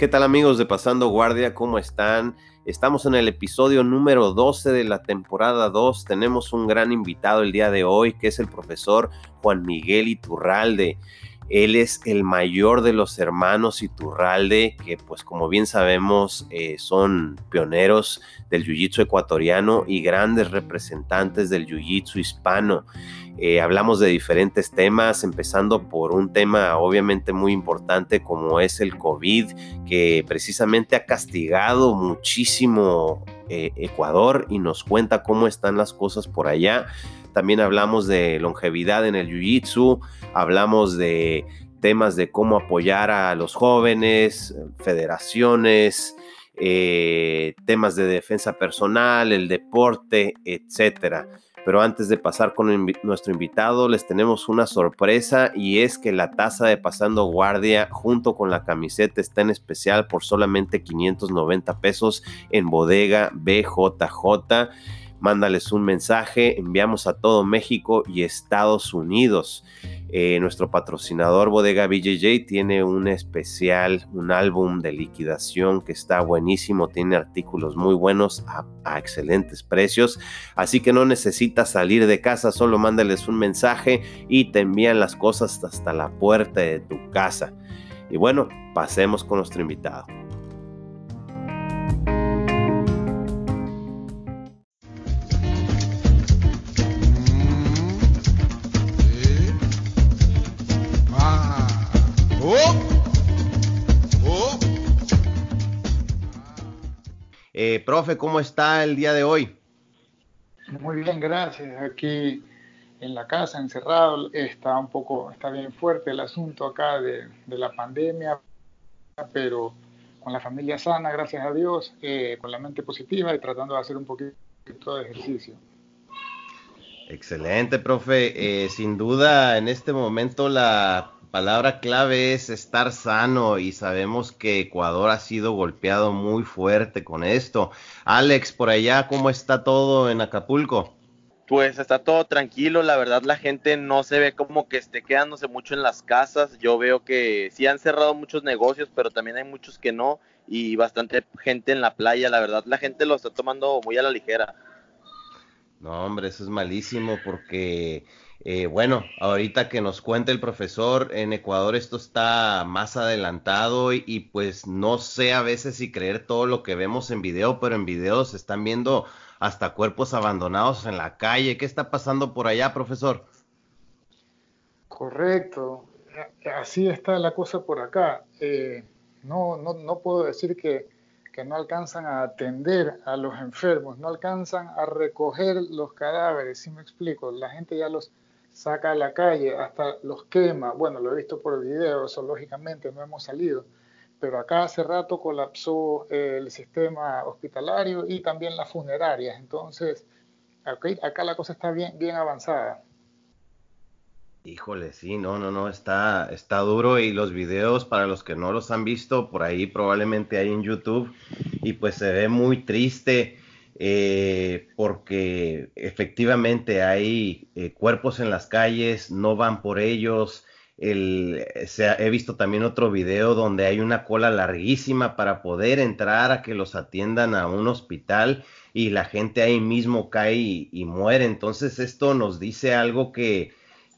¿Qué tal amigos de Pasando Guardia? ¿Cómo están? Estamos en el episodio número 12 de la temporada 2. Tenemos un gran invitado el día de hoy, que es el profesor Juan Miguel Iturralde. Él es el mayor de los hermanos Iturralde, que pues como bien sabemos eh, son pioneros del jiu-jitsu ecuatoriano y grandes representantes del jiu-jitsu hispano. Eh, hablamos de diferentes temas, empezando por un tema obviamente muy importante como es el COVID, que precisamente ha castigado muchísimo eh, Ecuador y nos cuenta cómo están las cosas por allá. También hablamos de longevidad en el Jiu-Jitsu, hablamos de temas de cómo apoyar a los jóvenes, federaciones, eh, temas de defensa personal, el deporte, etcétera. Pero antes de pasar con nuestro invitado, les tenemos una sorpresa y es que la taza de Pasando Guardia junto con la camiseta está en especial por solamente 590 pesos en bodega BJJ mándales un mensaje, enviamos a todo México y Estados Unidos. Eh, nuestro patrocinador Bodega BJJ tiene un especial, un álbum de liquidación que está buenísimo, tiene artículos muy buenos a, a excelentes precios, así que no necesitas salir de casa, solo mándales un mensaje y te envían las cosas hasta la puerta de tu casa. Y bueno, pasemos con nuestro invitado. Eh, profe, ¿cómo está el día de hoy? Muy bien, gracias. Aquí en la casa, encerrado, está un poco, está bien fuerte el asunto acá de, la pandemia, pero con la familia sana, gracias a Dios, eh, con la mente positiva y tratando de hacer un poquito de ejercicio. Excelente, profe. Eh, sin duda, en este momento la palabra clave es estar sano y sabemos que Ecuador ha sido golpeado muy fuerte con esto. Alex, por allá, ¿cómo está todo en Acapulco? Pues está todo tranquilo, la verdad la gente no se ve como que esté quedándose mucho en las casas. Yo veo que sí han cerrado muchos negocios, pero también hay muchos que no y bastante gente en la playa. La verdad la gente lo está tomando muy a la ligera. No, hombre, eso es malísimo porque eh, bueno, ahorita que nos cuente el profesor, en Ecuador esto está más adelantado y, pues no sé a veces si creer todo lo que vemos en video, pero en video se están viendo hasta cuerpos abandonados en la calle. ¿Qué está pasando por allá, profesor? Correcto, así está la cosa por acá. Eh, no, no, no puedo decir que, que no alcanzan a atender a los enfermos, no alcanzan a recoger los cadáveres, si me explico, la gente ya los saca a la calle, hasta los quema. Bueno, lo he visto por el video, eso lógicamente no hemos salido, pero acá hace rato colapsó el sistema hospitalario y también las funerarias. Entonces, acá la cosa está bien, bien avanzada. Híjole, sí, no, no, no, está, está duro y los videos para los que no los han visto, por ahí probablemente hay en YouTube y pues se ve muy triste eh, porque efectivamente hay eh, cuerpos en las calles, no van por ellos. he visto también otro video donde hay una cola larguísima para poder entrar a que los atiendan a un hospital y la gente ahí mismo cae y, muere. Entonces esto nos dice algo que,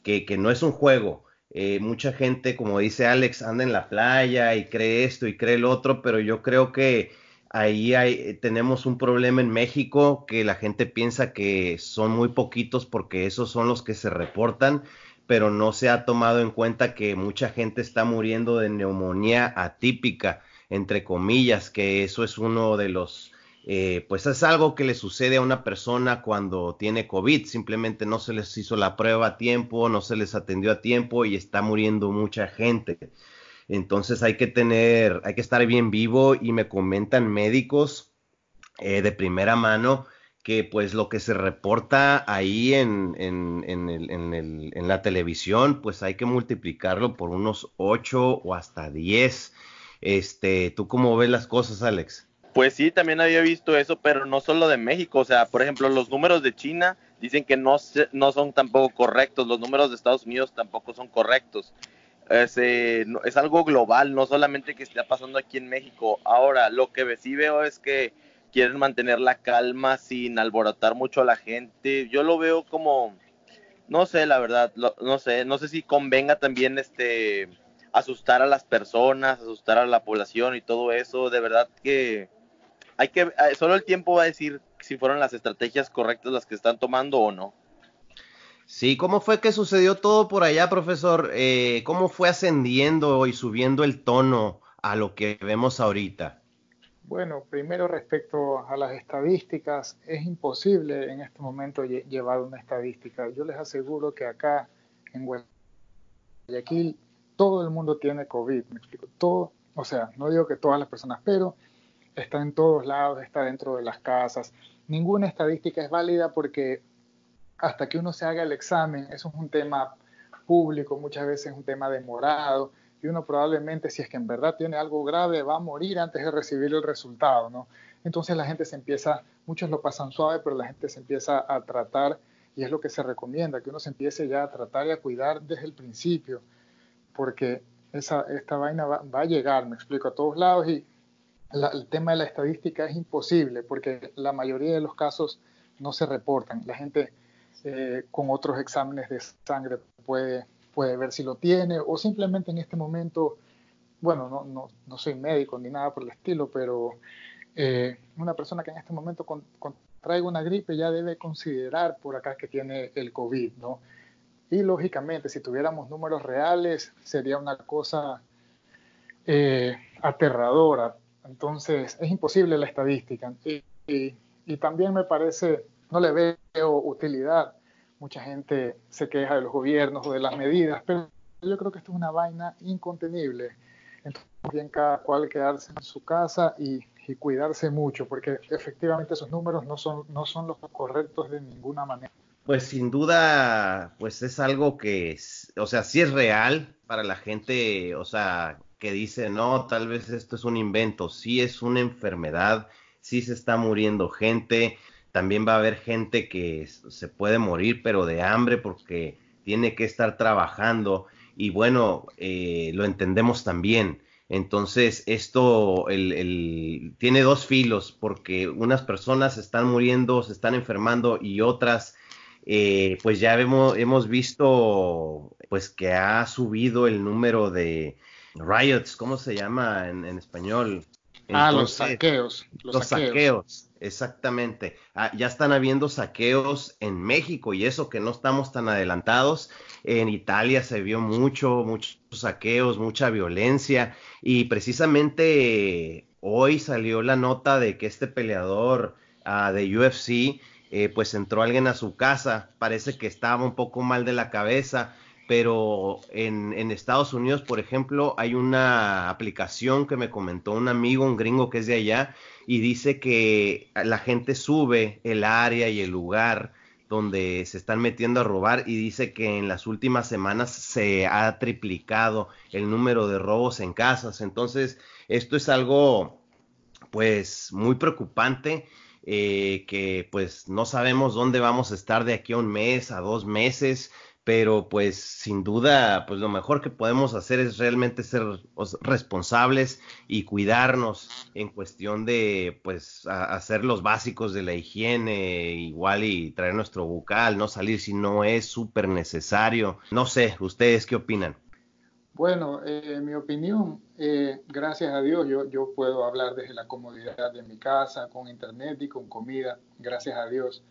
que, no es un juego. Eh, mucha gente, como dice Alex, anda en la playa y cree esto y cree el otro, pero yo creo que ahí hay, tenemos un problema en México que la gente piensa que son muy poquitos porque esos son los que se reportan, pero no se ha tomado en cuenta que mucha gente está muriendo de neumonía atípica, entre comillas, que eso es uno de los, eh, pues es algo que le sucede a una persona cuando tiene COVID, simplemente no se les hizo la prueba a tiempo, no se les atendió a tiempo y está muriendo mucha gente. Entonces hay que tener, hay que estar bien vivo y me comentan médicos eh, de primera mano que pues lo que se reporta ahí en, en, en, el, en, la televisión, pues hay que multiplicarlo por unos 8 o hasta 10. Este, ¿Tú cómo ves las cosas, Alex? Pues sí, también había visto eso, pero no solo de México. O sea, por ejemplo, los números de China dicen que no, no son tampoco correctos, los números de Estados Unidos tampoco son correctos. Es, eh, es algo global, no solamente que esté pasando aquí en México. Ahora, lo que sí veo es que quieren mantener la calma sin alborotar mucho a la gente. Yo lo veo como, no sé, la verdad, no sé, no sé si convenga también este asustar a las personas, asustar a la población y todo eso. De verdad que hay que, eh, solo el tiempo va a decir si fueron las estrategias correctas las que están tomando o no. Sí, ¿cómo fue que sucedió todo por allá, profesor? Eh, ¿Cómo fue ascendiendo y subiendo el tono a lo que vemos ahorita? Bueno, primero respecto a las estadísticas, es imposible en este momento llevar una estadística. Yo les aseguro que acá en Guayaquil todo el mundo tiene COVID, me explico, todo, o sea, no digo que todas las personas, pero está en todos lados, está dentro de las casas. Ninguna estadística es válida porque hasta que uno se haga el examen, eso es un tema público, muchas veces es un tema demorado, y uno probablemente, si es que en verdad tiene algo grave, va a morir antes de recibir el resultado, ¿no? Entonces la gente se empieza, muchos lo pasan suave, pero la gente se empieza a tratar, y es lo que se recomienda, que uno se empiece ya a tratar y a cuidar desde el principio, porque esa, esta vaina va, a llegar, me explico, a todos lados, y el tema de la estadística es imposible, porque la mayoría de los casos no se reportan. La gente eh, con otros exámenes de sangre puede, puede ver si lo tiene o simplemente en este momento, bueno, no, no, no soy médico ni nada por el estilo, pero eh, una persona que en este momento contraiga una gripe ya debe considerar por acá que tiene el COVID, ¿no? Y lógicamente, si tuviéramos números reales, sería una cosa eh, aterradora. Entonces, es imposible la estadística. y también me parece no le veo utilidad. Mucha gente se queja de los gobiernos o de las medidas, pero yo creo que esto es una vaina incontenible. Entonces, bien cada cual quedarse en su casa y, cuidarse mucho, porque efectivamente esos números no son, no son los correctos de ninguna manera. Pues sin duda, pues es algo que, o sea, sí es real para la gente, o sea, que dice, no, tal vez esto es un invento, sí es una enfermedad, sí se está muriendo gente, también va a haber gente que se puede morir, pero de hambre porque tiene que estar trabajando. Y bueno, eh, lo entendemos también. Entonces, esto el, tiene dos filos, porque unas personas están muriendo, se están enfermando y otras, eh, pues ya hemos, hemos visto, pues que ha subido el número de riots, ¿cómo se llama en, español? Ah, los saqueos. Los, saqueos Exactamente. Ah, ya están habiendo saqueos en México y eso que no estamos tan adelantados. En Italia se vio mucho, muchos saqueos, mucha violencia y precisamente hoy salió la nota de que este peleador ah, de UFC eh, pues entró alguien a su casa, parece que estaba un poco mal de la cabeza, pero en, Estados Unidos, por ejemplo, hay una aplicación que me comentó un amigo, un gringo que es de allá, y dice que la gente sube el área y el lugar donde se están metiendo a robar y dice que en las últimas semanas se ha triplicado el número de robos en casas. Entonces, esto es algo pues muy preocupante. Eh, que pues no sabemos dónde vamos a estar de aquí a un mes, a dos meses, pero pues sin duda, pues lo mejor que podemos hacer es realmente ser responsables y cuidarnos en cuestión de pues hacer los básicos de la higiene igual y traer nuestro bucal, no salir si no es súper necesario. No sé, ¿ustedes qué opinan? Bueno, eh, mi opinión, eh, gracias a Dios yo, yo puedo hablar desde la comodidad de mi casa, con internet y con comida, gracias a Dios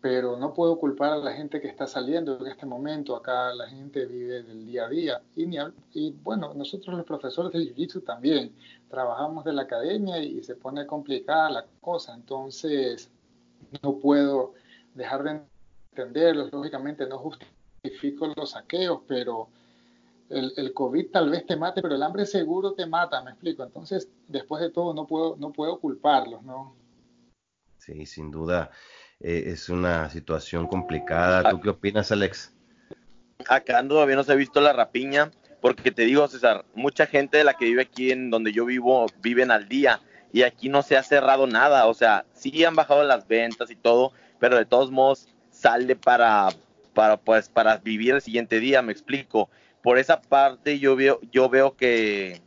pero no puedo culpar a la gente que está saliendo en este momento. Acá la gente vive del día a día. Y, y bueno, nosotros los profesores de Jiu-Jitsu también trabajamos de la academia y se pone complicada la cosa. Entonces, no puedo dejar de entenderlos. Lógicamente, no justifico los saqueos, pero el, el, COVID tal vez te mate, pero el hambre seguro te mata, me explico. Entonces, después de todo, no puedo, no puedo culparlos, ¿no? Sí, sin duda. Eh, es una situación complicada. ¿Tú qué opinas, Alex? Acá todavía no se ha visto la rapiña, porque te digo, César, mucha gente de la que vive aquí en donde yo vivo, viven al día, y aquí no se ha cerrado nada, o sea, sí han bajado las ventas y todo, pero de todos modos sale para, para, pues, para vivir el siguiente día, me explico. por esa parte yo veo, yo veo que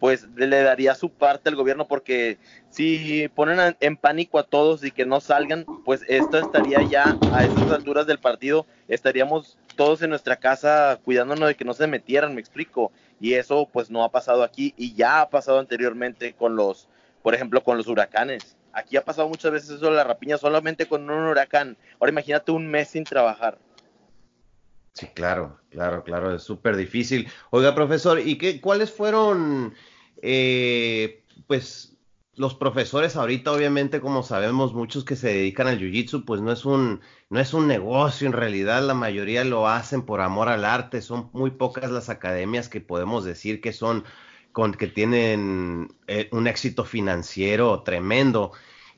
pues le daría su parte al gobierno porque si ponen en pánico a todos y que no salgan, pues esto estaría ya a estas alturas del partido, estaríamos todos en nuestra casa cuidándonos de que no se metieran, me explico. Y eso pues no ha pasado aquí y ya ha pasado anteriormente con los, por ejemplo, con los huracanes. Aquí ha pasado muchas veces eso de la rapiña solamente con un huracán. Ahora imagínate un mes sin trabajar. Sí, claro, claro, claro, es súper difícil. Oiga, profesor, ¿y qué, cuáles fueron, eh, pues, los profesores ahorita, obviamente, como sabemos, muchos que se dedican al jiu-jitsu, pues no es un, no es un negocio, en realidad la mayoría lo hacen por amor al arte, son muy pocas las academias que podemos decir que son, con, que tienen eh, un éxito financiero tremendo.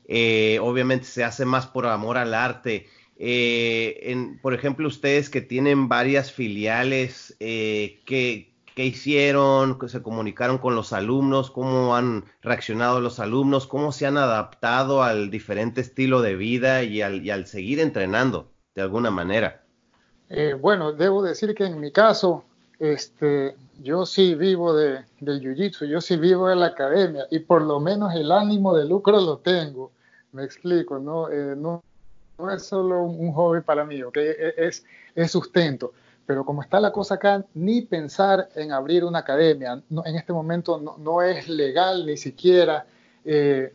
Eh, obviamente se hace más por amor al arte. Eh, por ejemplo, ustedes que tienen varias filiales, eh, ¿qué, hicieron? ¿Se comunicaron con los alumnos? ¿Cómo han reaccionado los alumnos? ¿Cómo se han adaptado al diferente estilo de vida y al, seguir entrenando de alguna manera? Eh, bueno, debo decir que en mi caso, este, yo sí vivo de, del jiu-jitsu, yo sí vivo de la academia y por lo menos el ánimo de lucro lo tengo. Me explico, ¿no? no no es solo un hobby para mí, ¿ok? E, es, es sustento. Pero como está la cosa acá, ni pensar en abrir una academia, en este momento no, es legal ni siquiera, eh,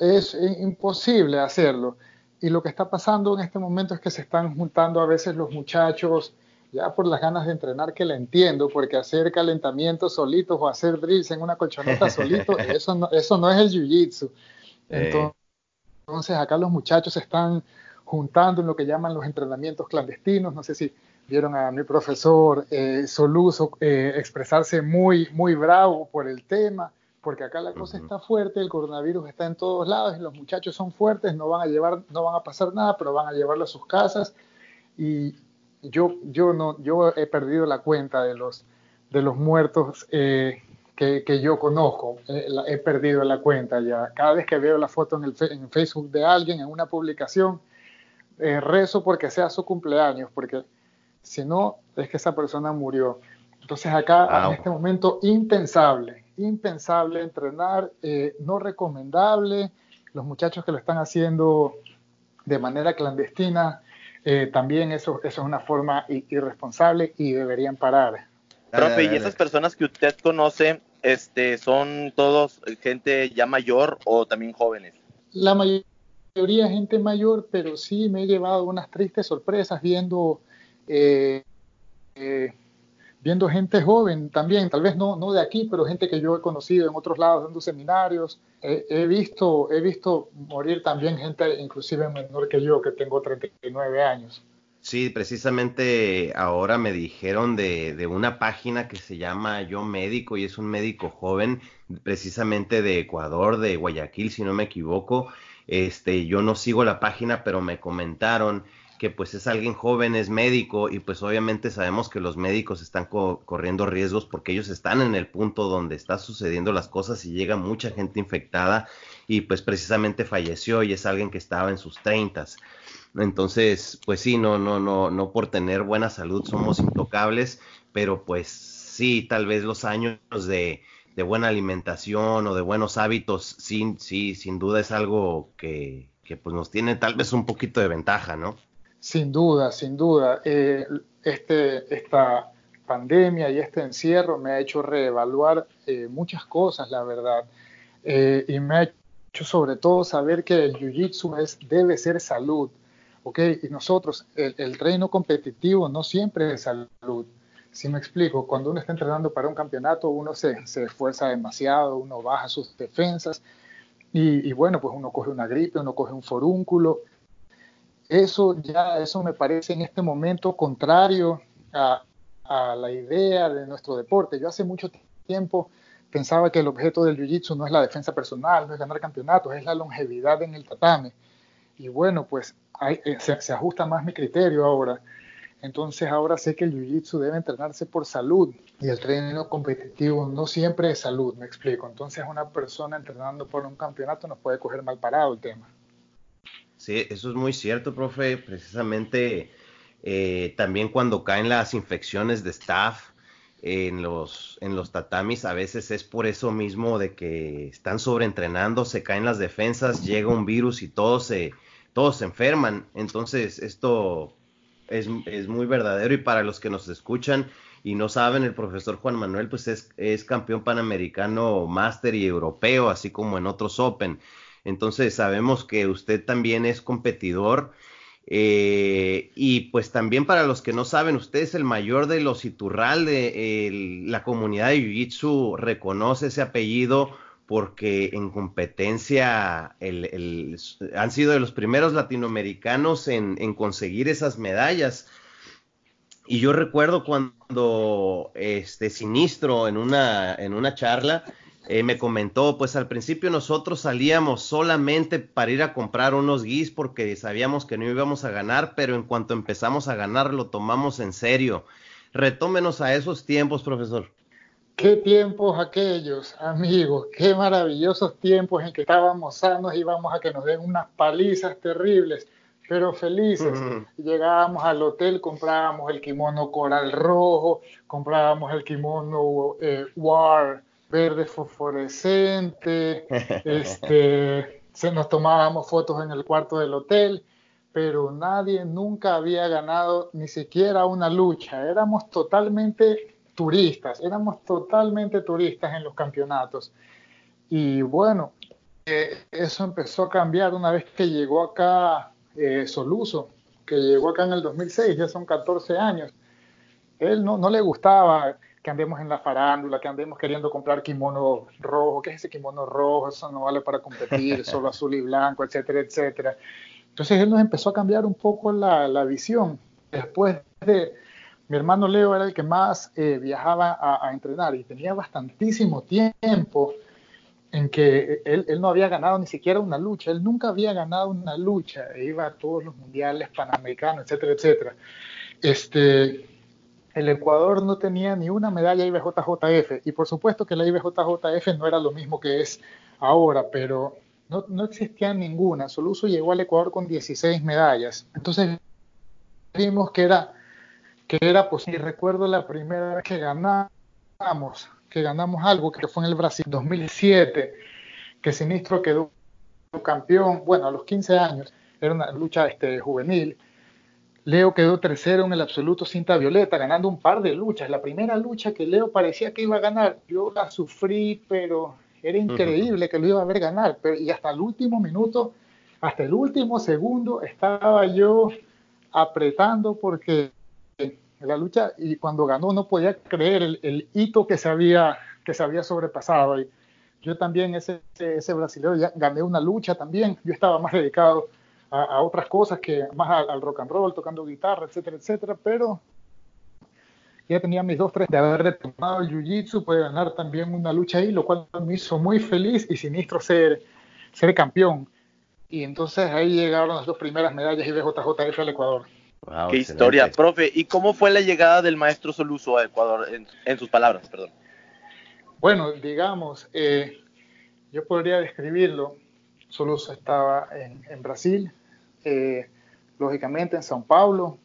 es imposible hacerlo. Y lo que está pasando en este momento es que se están juntando a veces los muchachos, ya por las ganas de entrenar, que le entiendo, porque hacer calentamientos solitos o hacer drills en una colchoneta solito, eso no, eso no es el jiu-jitsu. Entonces, entonces acá los muchachos están juntando en lo que llaman los entrenamientos clandestinos. No sé si vieron a mi profesor eh, Soluso eh, expresarse muy, muy bravo por el tema, porque acá la cosa está fuerte, el coronavirus está en todos lados y los muchachos son fuertes, no van a llevar, no van a pasar nada, pero van a llevarlo a sus casas. Y yo, yo no, yo he perdido la cuenta de los, de los muertos eh, que, que, yo conozco. he perdido la cuenta ya. Cada vez que veo la foto en, el, en Facebook de alguien, en una publicación, eh, rezo porque sea su cumpleaños, porque si no, es que esa persona murió. Entonces acá en este momento impensable, impensable entrenar, eh, no recomendable, los muchachos que lo están haciendo de manera clandestina, eh, también eso, eso, es una forma irresponsable y deberían parar. Profe, ¿y esas personas que usted conoce este, son todos gente ya mayor o también jóvenes? La mayoría mayoría gente mayor, pero sí me he llevado unas tristes sorpresas viendo, eh, eh, viendo gente joven también, tal vez no, no de aquí, pero gente que yo he conocido en otros lados dando seminarios. he, visto, he visto morir también gente inclusive menor que yo, que tengo 39 años. Sí, precisamente ahora me dijeron de, de, una página que se llama Yo Médico y es un médico joven, precisamente de Ecuador, de Guayaquil, si no me equivoco, este, yo no sigo la página, pero me comentaron que pues es alguien joven, es médico y pues obviamente sabemos que los médicos están corriendo riesgos porque ellos están en el punto donde está sucediendo las cosas y llega mucha gente infectada y pues precisamente falleció y es alguien que estaba en sus treintas. Entonces, pues sí, no, no, no, no por tener buena salud somos intocables, pero pues sí, tal vez los años de, de buena alimentación o de buenos hábitos, sí, sí, sin duda es algo que, pues nos tiene tal vez un poquito de ventaja, ¿no? Sin duda, sin duda. Eh, este, esta pandemia y este encierro me ha hecho reevaluar eh, muchas cosas, la verdad. Eh, y me ha hecho sobre todo saber que el jiu-jitsu debe ser salud. ¿ok? Y nosotros, el, el reino competitivo no siempre es salud. Si me explico, cuando uno está entrenando para un campeonato, uno se, se esfuerza demasiado, uno baja sus defensas y, bueno, pues uno coge una gripe, uno coge un forúnculo. Eso ya, eso me parece en este momento contrario a, a la idea de nuestro deporte. Yo hace mucho tiempo pensaba que el objeto del jiu-jitsu no es la defensa personal, no es ganar campeonatos, es la longevidad en el tatame. Y bueno, pues eh, se, ajusta más mi criterio ahora. Entonces ahora sé que el Jiu-Jitsu debe entrenarse por salud y el tren competitivo no siempre es salud, me explico. Entonces una persona entrenando por un campeonato nos puede coger mal parado el tema. Sí, eso es muy cierto, profe. Precisamente eh, también cuando caen las infecciones de staff, en los, en los tatamis a veces es por eso mismo de que están sobreentrenando, se caen las defensas, llega un virus y todos se, todos se enferman. Entonces, esto es, es muy verdadero y para los que nos escuchan y no saben, el profesor Juan Manuel pues es, es campeón panamericano, máster y europeo, así como en otros Open. Entonces sabemos que usted también es competidor. Eh, y pues también para los que no saben, usted es el mayor de los Iturralde. la comunidad de Jiu-Jitsu reconoce ese apellido porque en competencia han sido de los primeros latinoamericanos en, en, conseguir esas medallas. Y yo recuerdo cuando este Sinistro en una, en una charla eh, me comentó, pues al principio nosotros salíamos solamente para ir a comprar unos guis porque sabíamos que no íbamos a ganar, pero en cuanto empezamos a ganar lo tomamos en serio. Retómenos a esos tiempos, profesor. Qué tiempos aquellos, amigos, qué maravillosos tiempos en que estábamos sanos y íbamos a que nos den unas palizas terribles, pero felices. Llegábamos al hotel, comprábamos el kimono coral rojo, comprábamos el kimono eh, War verde fosforescente, este, se nos tomábamos fotos en el cuarto del hotel, pero nadie nunca había ganado ni siquiera una lucha. Éramos totalmente turistas, éramos totalmente turistas en los campeonatos. Y bueno, eh, eso empezó a cambiar una vez que llegó acá eh, Soluso, que llegó acá en el 2006, ya son 14 años. Él no, no le gustaba que andemos en la farándula, que andemos queriendo comprar kimono rojo, ¿qué es ese kimono rojo? Eso no vale para competir, solo azul y blanco, etcétera, etcétera. Entonces él nos empezó a cambiar un poco la, la visión. Después de, mi hermano Leo era el que más eh, viajaba a, a, entrenar y tenía bastantísimo tiempo en que él, él, no había ganado ni siquiera una lucha, él nunca había ganado una lucha, iba a todos los mundiales panamericanos, etcétera, etcétera. Este, el Ecuador no tenía ni una medalla IBJJF y por supuesto que la IBJJF no era lo mismo que es ahora, pero no, no existía ninguna. Soluso llegó al Ecuador con 16 medallas. Entonces vimos que era, que era posible. Recuerdo la primera vez que ganamos, que ganamos algo, que fue en el Brasil 2007, que Sinistro quedó campeón, bueno, a los 15 años, era una lucha este, juvenil Leo quedó tercero en el absoluto cinta violeta, ganando un par de luchas. La primera lucha que Leo parecía que iba a ganar, yo la sufrí, pero era increíble que lo iba a ver ganar. Pero, y hasta el último minuto, hasta el último segundo, estaba yo apretando porque la lucha, y cuando ganó no podía creer el, hito que se había, que se había sobrepasado. Y yo también, ese, ese brasileño, ya gané una lucha también. Yo estaba más dedicado a, otras cosas que más al, rock and roll, tocando guitarra, etcétera, etcétera, pero ya tenía mis dos, tres de haber retomado el jiu-jitsu, puede ganar también una lucha ahí, lo cual me hizo muy feliz y sinistro ser, ser campeón. Y entonces ahí llegaron las dos primeras medallas IBJJF al Ecuador. Qué historia, profe. ¿Y cómo fue la llegada del maestro Soluso a Ecuador, en, sus palabras, perdón? Bueno, digamos, eh, yo podría describirlo. Soluso estaba en, en Brasil, eh, lógicamente en São Paulo.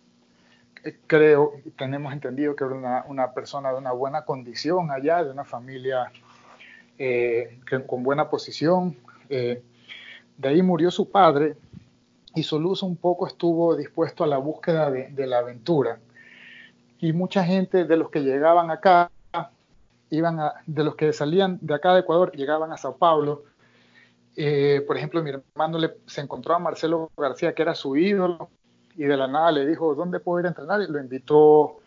Eh, creo, tenemos entendido que era una, persona de una buena condición allá, de una familia eh, con buena posición. de ahí murió su padre y Soluso un poco estuvo dispuesto a la búsqueda de, la aventura. Y mucha gente de los que llegaban acá, iban de los que salían de acá de Ecuador, llegaban a Sao Paulo eh, por ejemplo, mi hermano le, se encontró a Marcelo García, que era su ídolo, y de la nada le dijo, ¿dónde puedo ir a entrenar? Y lo invitó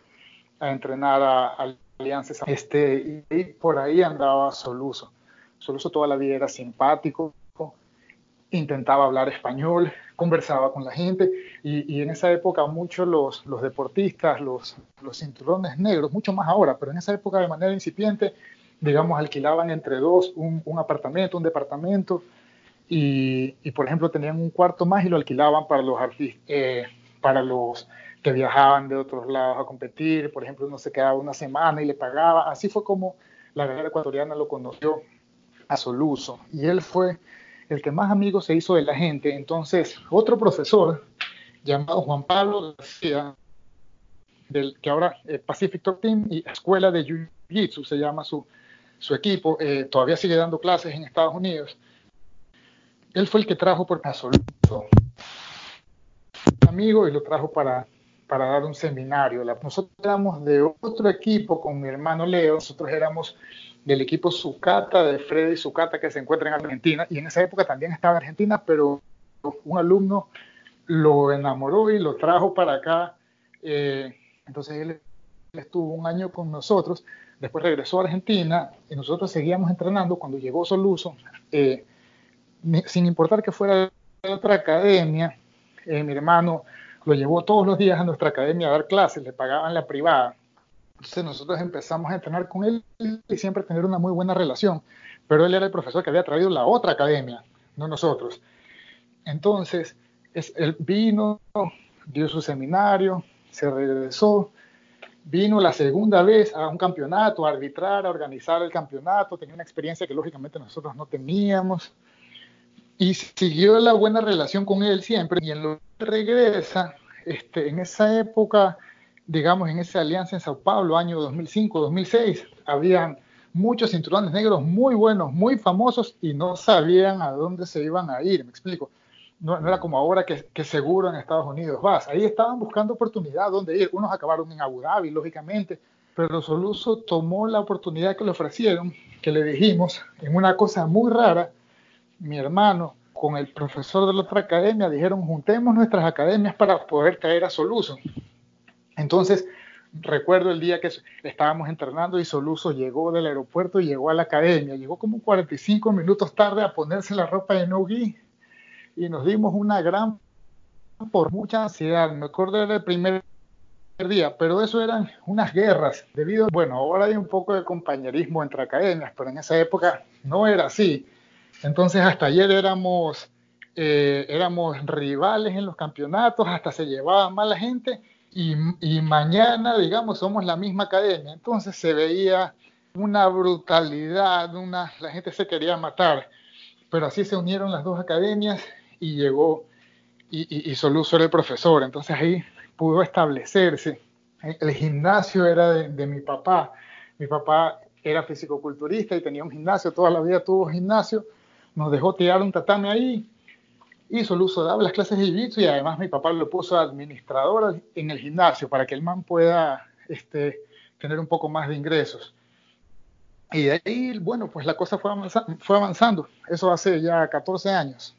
a entrenar a, Alianza. Este, y, por ahí andaba Soluso. Soluso toda la vida era simpático, intentaba hablar español, conversaba con la gente, y, y en esa época muchos los, los deportistas, los, los cinturones negros, mucho más ahora, pero en esa época de manera incipiente, digamos, alquilaban entre dos un, un apartamento, un departamento, y, por ejemplo tenían un cuarto más y lo alquilaban para los artistas, eh, para los que viajaban de otros lados a competir, por ejemplo uno se quedaba una semana y le pagaba, así fue como la guerrera ecuatoriana lo conoció a Soluso. Y él fue el que más amigo se hizo de la gente, entonces otro profesor llamado Juan Pablo García del que ahora eh, Pacific Top Team y Escuela de Jiu-Jitsu se llama su, su equipo, eh, todavía sigue dando clases en Estados Unidos. Él fue el que trajo por absoluto amigo y lo trajo para, para dar un seminario. Nosotros éramos de otro equipo con mi hermano Leo, nosotros éramos del equipo Sucata, de Freddy Sucata, que se encuentra en Argentina, y en esa época también estaba en Argentina, pero un alumno lo enamoró y lo trajo para acá. Eh, entonces él, estuvo un año con nosotros, después regresó a Argentina y nosotros seguíamos entrenando. Cuando llegó Soluso, eh, sin importar que fuera de otra academia, eh, mi hermano lo llevó todos los días a nuestra academia a dar clases, le pagaban la privada. Entonces nosotros empezamos a entrenar con él y siempre tener una muy buena relación. Pero él era el profesor que había traído la otra academia, no nosotros. Entonces, es, él vino, dio su seminario, se regresó, vino la segunda vez a un campeonato, a arbitrar, a organizar el campeonato, tenía una experiencia que lógicamente nosotros no teníamos y siguió la buena relación con él siempre y en lo que regresa, este, en esa época digamos, en esa alianza en Sao Paulo, año 2005-2006, habían muchos cinturones negros muy buenos, muy famosos y no sabían a dónde se iban a ir, me explico. No, era como ahora que, que, seguro en Estados Unidos vas. Ahí estaban buscando oportunidad dónde ir. Unos acabaron en Abu Dhabi, lógicamente, pero Soluso tomó la oportunidad que le ofrecieron, que le dijimos, en una cosa muy rara, mi hermano con el profesor de la otra academia dijeron, juntemos nuestras academias para poder caer a Soluso. Entonces, recuerdo el día que estábamos entrenando y Soluso llegó del aeropuerto y llegó a la academia. Llegó como 45 minutos tarde a ponerse la ropa de Nogi y nos dimos una gran, por mucha ansiedad. Me acuerdo del primer día, pero eso eran unas guerras. Debido, bueno, ahora hay un poco de compañerismo entre academias, pero en esa época no era así. Entonces, hasta ayer éramos, eh, éramos rivales en los campeonatos, hasta se llevaba mal la gente y, mañana, digamos, somos la misma academia. Entonces se veía una brutalidad, una, la gente se quería matar, pero así se unieron las dos academias y llegó, y, y, Soluso era el profesor, entonces ahí pudo establecerse. El gimnasio era de, de mi papá, mi papá era fisicoculturista y tenía un gimnasio, toda la vida tuvo gimnasio, nos dejó tirar un tatame ahí hizo el uso, daba las clases de jiu y además mi papá lo puso administrador en el gimnasio para que el man pueda este, tener un poco más de ingresos. Y de ahí, bueno, pues la cosa fue, fue avanzando. Eso hace ya 14 años.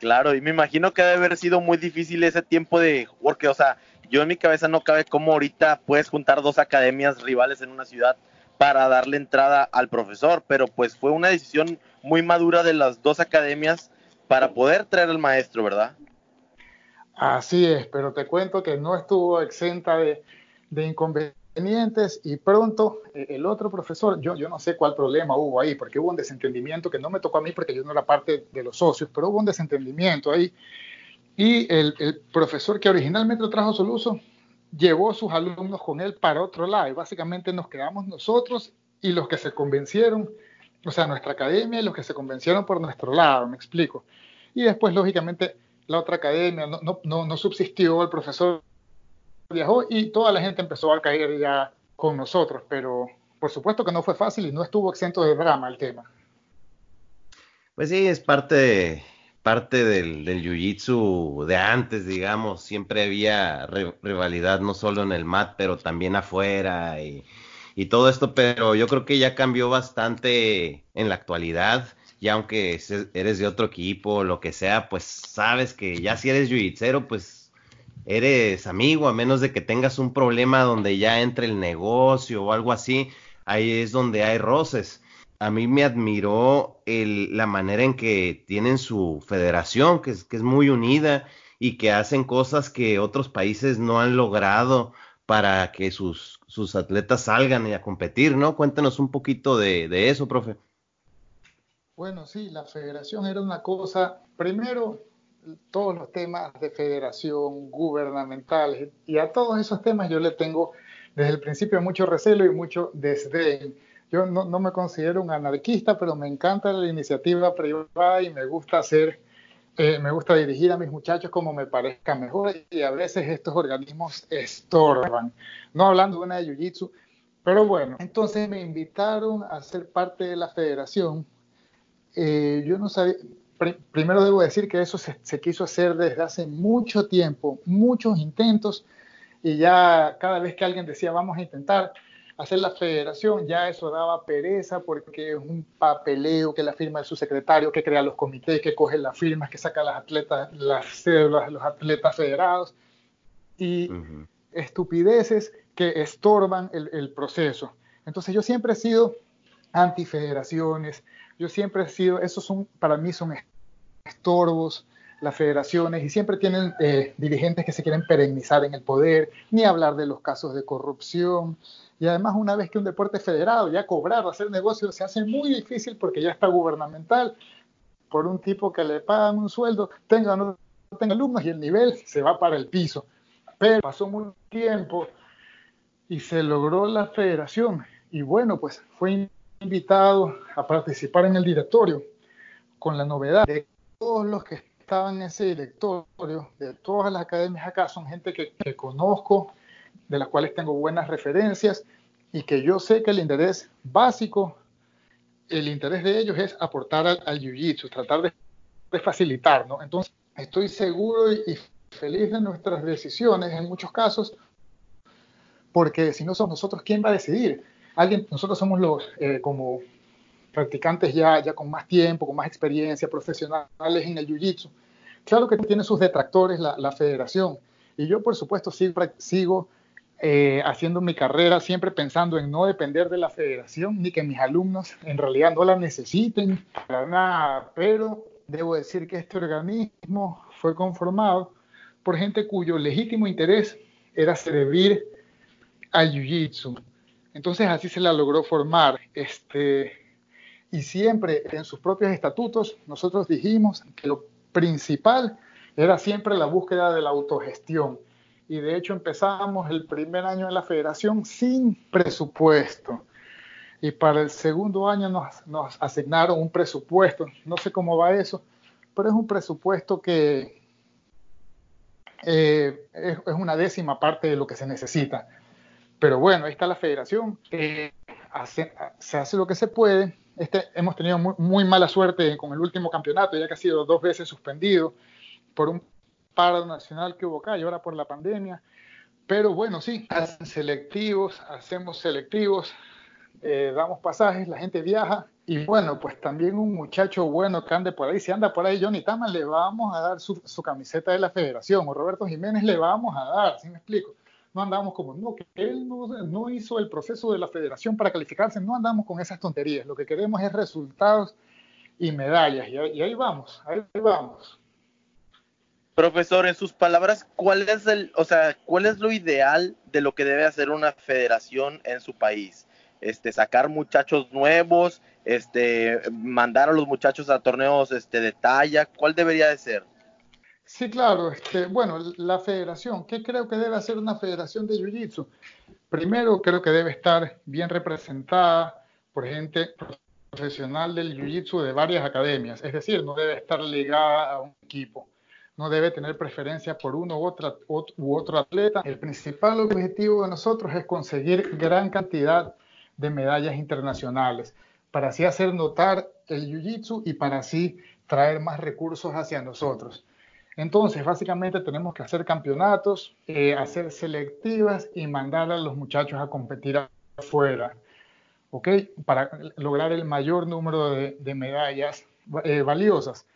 Claro, y me imagino que debe haber sido muy difícil ese tiempo de, porque, o sea, yo en mi cabeza no cabe cómo ahorita puedes juntar dos academias rivales en una ciudad para darle entrada al profesor, pero pues fue una decisión muy madura de las dos academias para poder traer al maestro, ¿verdad? Así es, pero te cuento que no estuvo exenta de, inconvenientes y pronto eh, el otro profesor, yo, yo no sé cuál problema hubo ahí, porque hubo un desentendimiento que no me tocó a mí porque yo no era parte de los socios, pero hubo un desentendimiento ahí. Y el, profesor que originalmente lo trajo Soluso llevó a sus alumnos con él para otro lado y básicamente nos quedamos nosotros y los que se convencieron o sea, nuestra academia y los que se convencieron por nuestro lado, me explico. Y después, lógicamente, la otra academia no, no, no, subsistió, el profesor viajó y toda la gente empezó a caer ya con nosotros, pero por supuesto que no fue fácil y no estuvo exento de drama el tema. Pues sí, es parte, parte del, del jiu-jitsu de antes, digamos, siempre había rivalidad no solo en el mat, pero también afuera y y todo esto, pero yo creo que ya cambió bastante en la actualidad. Y aunque eres de otro equipo, lo que sea, pues sabes que ya si eres jiu pues eres amigo, a menos de que tengas un problema donde ya entre el negocio o algo así, ahí es donde hay roces. A mí me admiró la manera en que tienen su federación, que es, que es muy unida y que hacen cosas que otros países no han logrado para que sus, sus atletas salgan y a competir, ¿no? Cuéntanos un poquito de, de eso, profe. Bueno, sí, la federación era una cosa, primero, todos los temas de federación gubernamentales y a todos esos temas yo le tengo desde el principio mucho recelo y mucho desdén. Yo no, no, me considero un anarquista, pero me encanta la iniciativa privada y me gusta hacer eh, me gusta dirigir a mis muchachos como me parezca mejor y a veces estos organismos estorban. No hablando de una de Jiu-Jitsu, pero bueno, entonces me invitaron a ser parte de la federación. Eh, yo no sabía, primero debo decir que eso se, se, quiso hacer desde hace mucho tiempo, muchos intentos, y ya cada vez que alguien decía vamos a intentar, hacer la federación, ya eso daba pereza porque es un papeleo que la firma de su secretario, que crea los comités, que coge las firmas, que saca las atletas, las cédulas de los atletas federados. Y estupideces que estorban el, el, proceso. Entonces yo siempre he sido antifederaciones, yo siempre he sido, esos son, para mí son estorbos, las federaciones y siempre tienen eh, dirigentes que se quieren perennizar en el poder, ni hablar de los casos de corrupción, y además, una vez que un deporte federado, ya cobrar, hacer negocios, se hace muy difícil porque ya está gubernamental por un tipo que le pagan un sueldo, tenga no tenga alumnos y el nivel se va para el piso. Pero pasó mucho tiempo y se logró la federación. Y bueno, pues fue invitado a participar en el directorio con la novedad de todos los que estaban en ese directorio, de todas las academias acá, son gente que, que conozco, de las cuales tengo buenas referencias y que yo sé que el interés básico, el interés de ellos es aportar al, al jiu-jitsu, tratar de, de, facilitar, ¿no? Entonces, estoy seguro y, y feliz de nuestras decisiones en muchos casos, porque si no somos nosotros, ¿quién va a decidir? Alguien, nosotros somos los, eh, como practicantes ya, ya con más tiempo, con más experiencia, profesionales en el jiu-jitsu. Claro que tiene sus detractores la, la federación, y yo, por supuesto, sigo, sigo eh, haciendo mi carrera siempre pensando en no depender de la federación, ni que mis alumnos en realidad no la necesiten para nada, pero debo decir que este organismo fue conformado por gente cuyo legítimo interés era servir al Jiu-Jitsu. Entonces así se la logró formar. Este, y siempre en sus propios estatutos nosotros dijimos que lo principal era siempre la búsqueda de la autogestión. Y de hecho empezamos el primer año en la federación sin presupuesto. Y para el segundo año nos, asignaron un presupuesto. No sé cómo va eso, pero es un presupuesto que eh, es, una décima parte de lo que se necesita. Pero bueno, ahí está la federación. Hace, se hace lo que se puede. Este, hemos tenido muy, muy, mala suerte con el último campeonato, ya que ha sido dos veces suspendido por un paro nacional que hubo acá y ahora por la pandemia. Pero bueno, sí, hacen selectivos, hacemos selectivos, eh, damos pasajes, la gente viaja y bueno, pues también un muchacho bueno que ande por ahí, si anda por ahí Johnny Tama, le vamos a dar su, su camiseta de la federación o Roberto Jiménez le vamos a dar, ¿sí me explico? No andamos como, no, que él no, hizo el proceso de la federación para calificarse, no andamos con esas tonterías, lo que queremos es resultados y medallas y, y ahí vamos, ahí vamos. Profesor, en sus palabras, ¿cuál es el, o sea, cuál es lo ideal de lo que debe hacer una federación en su país? Este, sacar muchachos nuevos, este, mandar a los muchachos a torneos este, de talla, ¿cuál debería de ser? Sí, claro, este, bueno, la federación, ¿qué creo que debe hacer una federación de Jiu-Jitsu? Primero, creo que debe estar bien representada por gente profesional del Jiu-Jitsu de varias academias, es decir, no debe estar ligada a un equipo no debe tener preferencia por uno u, otro atleta. El principal objetivo de nosotros es conseguir gran cantidad de medallas internacionales para así hacer notar el jiu-jitsu y para así traer más recursos hacia nosotros. Entonces, básicamente tenemos que hacer campeonatos, eh, hacer selectivas y mandar a los muchachos a competir afuera, ¿ok? Para lograr el mayor número de, de medallas eh, valiosas.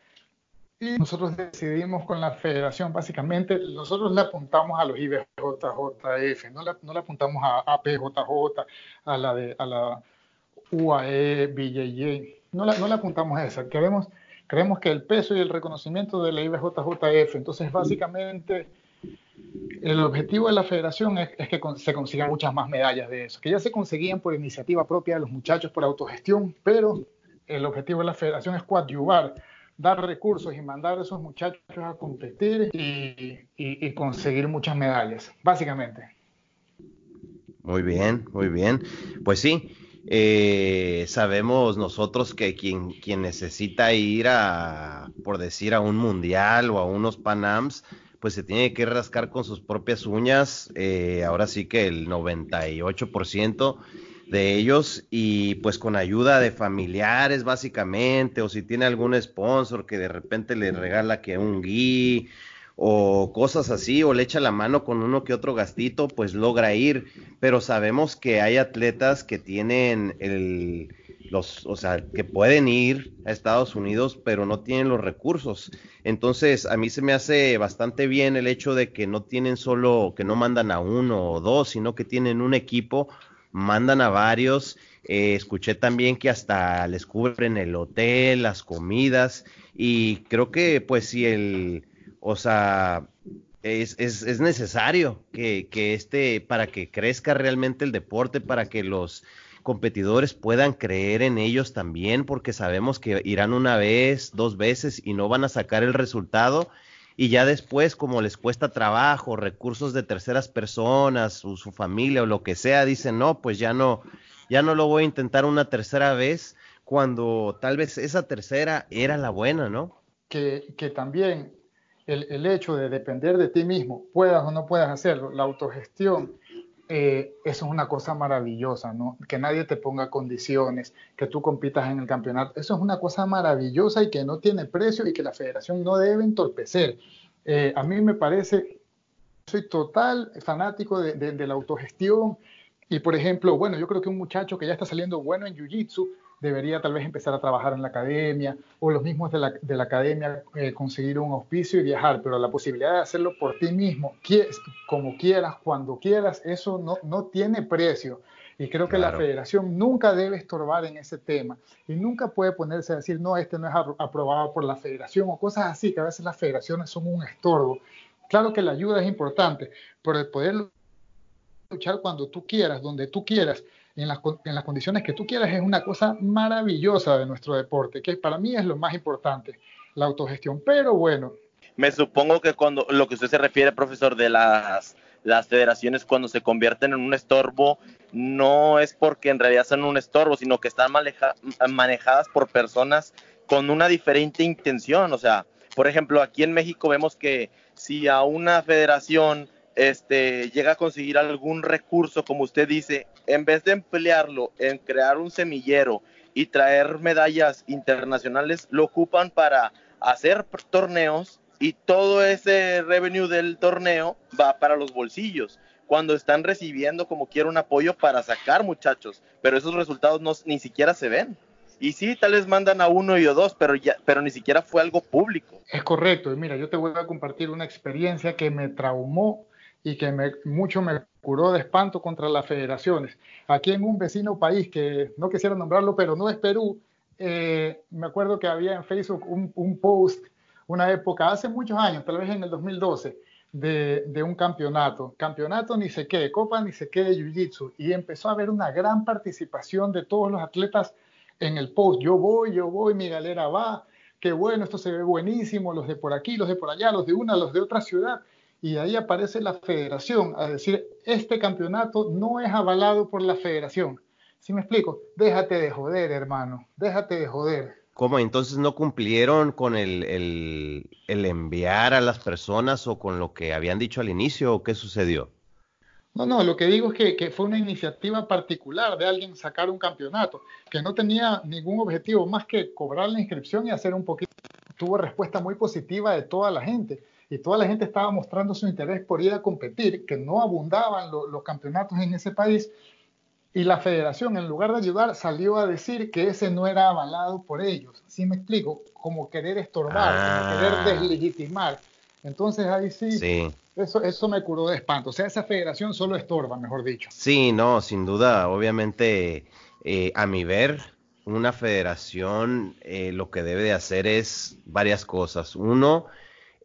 Y nosotros decidimos con la federación, básicamente, nosotros le apuntamos a los IBJJF, no le, no le apuntamos a APJJ, a la, de, a la UAE, BJJ, no, la, no le apuntamos a esa. Queremos, creemos que el peso y el reconocimiento de la IBJJF, entonces básicamente el objetivo de la federación es, que se consigan muchas más medallas de eso, que ya se conseguían por iniciativa propia de los muchachos, por autogestión, pero el objetivo de la federación es coadyuvar dar recursos y mandar a esos muchachos a competir y, conseguir muchas medallas, básicamente. Muy bien, muy bien. Pues sí, eh, sabemos nosotros que quien, quien necesita ir a, por decir, a un mundial o a unos Panams, pues se tiene que rascar con sus propias uñas, eh, ahora sí que el 98% de ellos y pues con ayuda de familiares básicamente o si tiene algún sponsor que de repente le regala que un gui o cosas así, o le echa la mano con uno que otro gastito, pues logra ir. Pero sabemos que hay atletas que tienen el, los, o sea, que pueden ir a Estados Unidos, pero no tienen los recursos. Entonces, a mí se me hace bastante bien el hecho de que no tienen solo, que no mandan a uno o dos, sino que tienen un equipo, mandan a varios. Eh, escuché también que hasta les cubren el hotel, las comidas, y creo que pues si el o sea, es, es, necesario que, que, este, para que crezca realmente el deporte, para que los competidores puedan creer en ellos también, porque sabemos que irán una vez, dos veces y no van a sacar el resultado. Y ya después, como les cuesta trabajo, recursos de terceras personas, o su familia o lo que sea, dicen, no, pues ya no, ya no lo voy a intentar una tercera vez, cuando tal vez esa tercera era la buena, ¿no? Que, que también el, hecho de depender de ti mismo, puedas o no puedas hacerlo, la autogestión, eh, eso es una cosa maravillosa, ¿no? Que nadie te ponga condiciones, que tú compitas en el campeonato, eso es una cosa maravillosa y que no tiene precio y que la federación no debe entorpecer. Eh, a mí me parece, soy total fanático de, de la autogestión y, por ejemplo, bueno, yo creo que un muchacho que ya está saliendo bueno en Jiu-Jitsu, debería tal vez empezar a trabajar en la academia o los mismos de la, de la academia eh, conseguir un auspicio y viajar, pero la posibilidad de hacerlo por ti mismo, como quieras, cuando quieras, eso no, no tiene precio. Y creo que la federación nunca debe estorbar en ese tema y nunca puede ponerse a decir, no, este no es aprobado por la federación o cosas así, que a veces las federaciones son un estorbo. Claro que la ayuda es importante, pero el poder luchar cuando tú quieras, donde tú quieras, en las, en las condiciones que tú quieras es una cosa maravillosa de nuestro deporte, que para mí es lo más importante, la autogestión. Pero bueno. Me supongo que cuando lo que usted se refiere, profesor, de las, las federaciones cuando se convierten en un estorbo, no es porque en realidad son un estorbo, sino que están manejadas por personas con una diferente intención. O sea, por ejemplo, aquí en México vemos que si a una federación este, llega a conseguir algún recurso, como usted dice, en vez de emplearlo en crear un semillero y traer medallas internacionales, lo ocupan para hacer torneos y todo ese revenue del torneo va para los bolsillos cuando están recibiendo como quiera un apoyo para sacar muchachos, pero esos resultados ni siquiera se ven. Y sí, tal vez mandan a uno y o dos, pero, pero ni siquiera fue algo público. Es correcto. Y mira, yo te voy a compartir una experiencia que me traumó y que mucho me curó de espanto contra las federaciones. Aquí en un vecino país que no quisiera nombrarlo, pero no es Perú, eh, me acuerdo que había en Facebook un, post, una época, hace muchos años, tal vez en el 2012, de, de, un campeonato. Campeonato ni sé qué, Copa ni sé qué de Jiu-Jitsu. Y empezó a haber una gran participación de todos los atletas en el post. Yo voy, yo voy, mi galera va, qué bueno, esto se ve buenísimo, los de por aquí, los de por allá, los de una, los de otra ciudad y ahí aparece la federación a decir, este campeonato no es avalado por la federación. ¿Sí me explico? Déjate de joder, hermano, déjate de joder. ¿Cómo? Entonces no cumplieron con el, el, enviar a las personas o con lo que habían dicho al inicio o qué sucedió? No, no, lo que digo es que, que, fue una iniciativa particular de alguien sacar un campeonato, que no tenía ningún objetivo más que cobrar la inscripción y hacer un poquito. Tuvo respuesta muy positiva de toda la gente y toda la gente estaba mostrando su interés por ir a competir, que no abundaban los campeonatos en ese país, y la federación, en lugar de ayudar, salió a decir que ese no era avalado por ellos. ¿Sí me explico? Como querer estorbar, como querer ah. deslegitimar. Entonces ahí sí, Eso, eso me curó de espanto. O sea, esa federación solo estorba, mejor dicho. Sí, no, sin duda, obviamente, eh, a mi ver, una federación eh, lo que debe de hacer es varias cosas. Uno,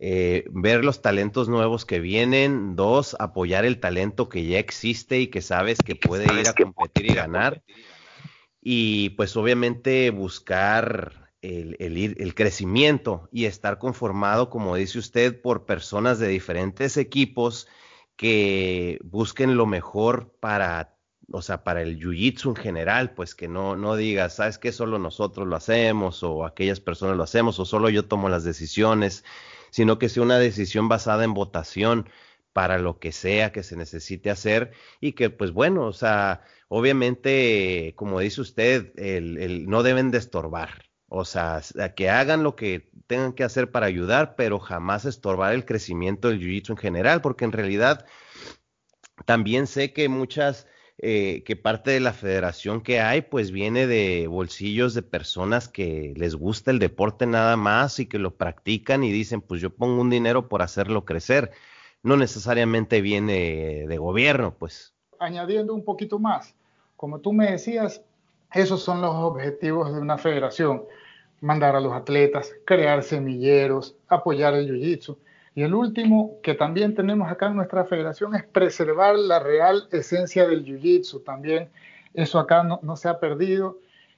eh, ver los talentos nuevos que vienen, dos, apoyar el talento que ya existe y que sabes que puede ir a competir y ganar, y pues obviamente buscar el, el, crecimiento y estar conformado, como dice usted, por personas de diferentes equipos que busquen lo mejor para o sea, para el jiu-jitsu en general, pues que no, no digas, sabes que solo nosotros lo hacemos o aquellas personas lo hacemos o solo yo tomo las decisiones, sino que sea una decisión basada en votación para lo que sea que se necesite hacer y que pues bueno, o sea, obviamente, como dice usted, el, no deben de estorbar, o sea, que hagan lo que tengan que hacer para ayudar, pero jamás estorbar el crecimiento del jiu-jitsu en general, porque en realidad también sé que muchas, eh, que parte de la federación que hay, pues viene de bolsillos de personas que les gusta el deporte nada más y que lo practican y dicen, pues yo pongo un dinero por hacerlo crecer no necesariamente viene de gobierno, pues. Añadiendo un poquito más, como tú me decías, esos son los objetivos de una federación, mandar a los atletas, crear semilleros, apoyar el jiu-jitsu. Y el último que también tenemos acá en nuestra federación es preservar la real esencia del jiu-jitsu. También eso acá no, se ha perdido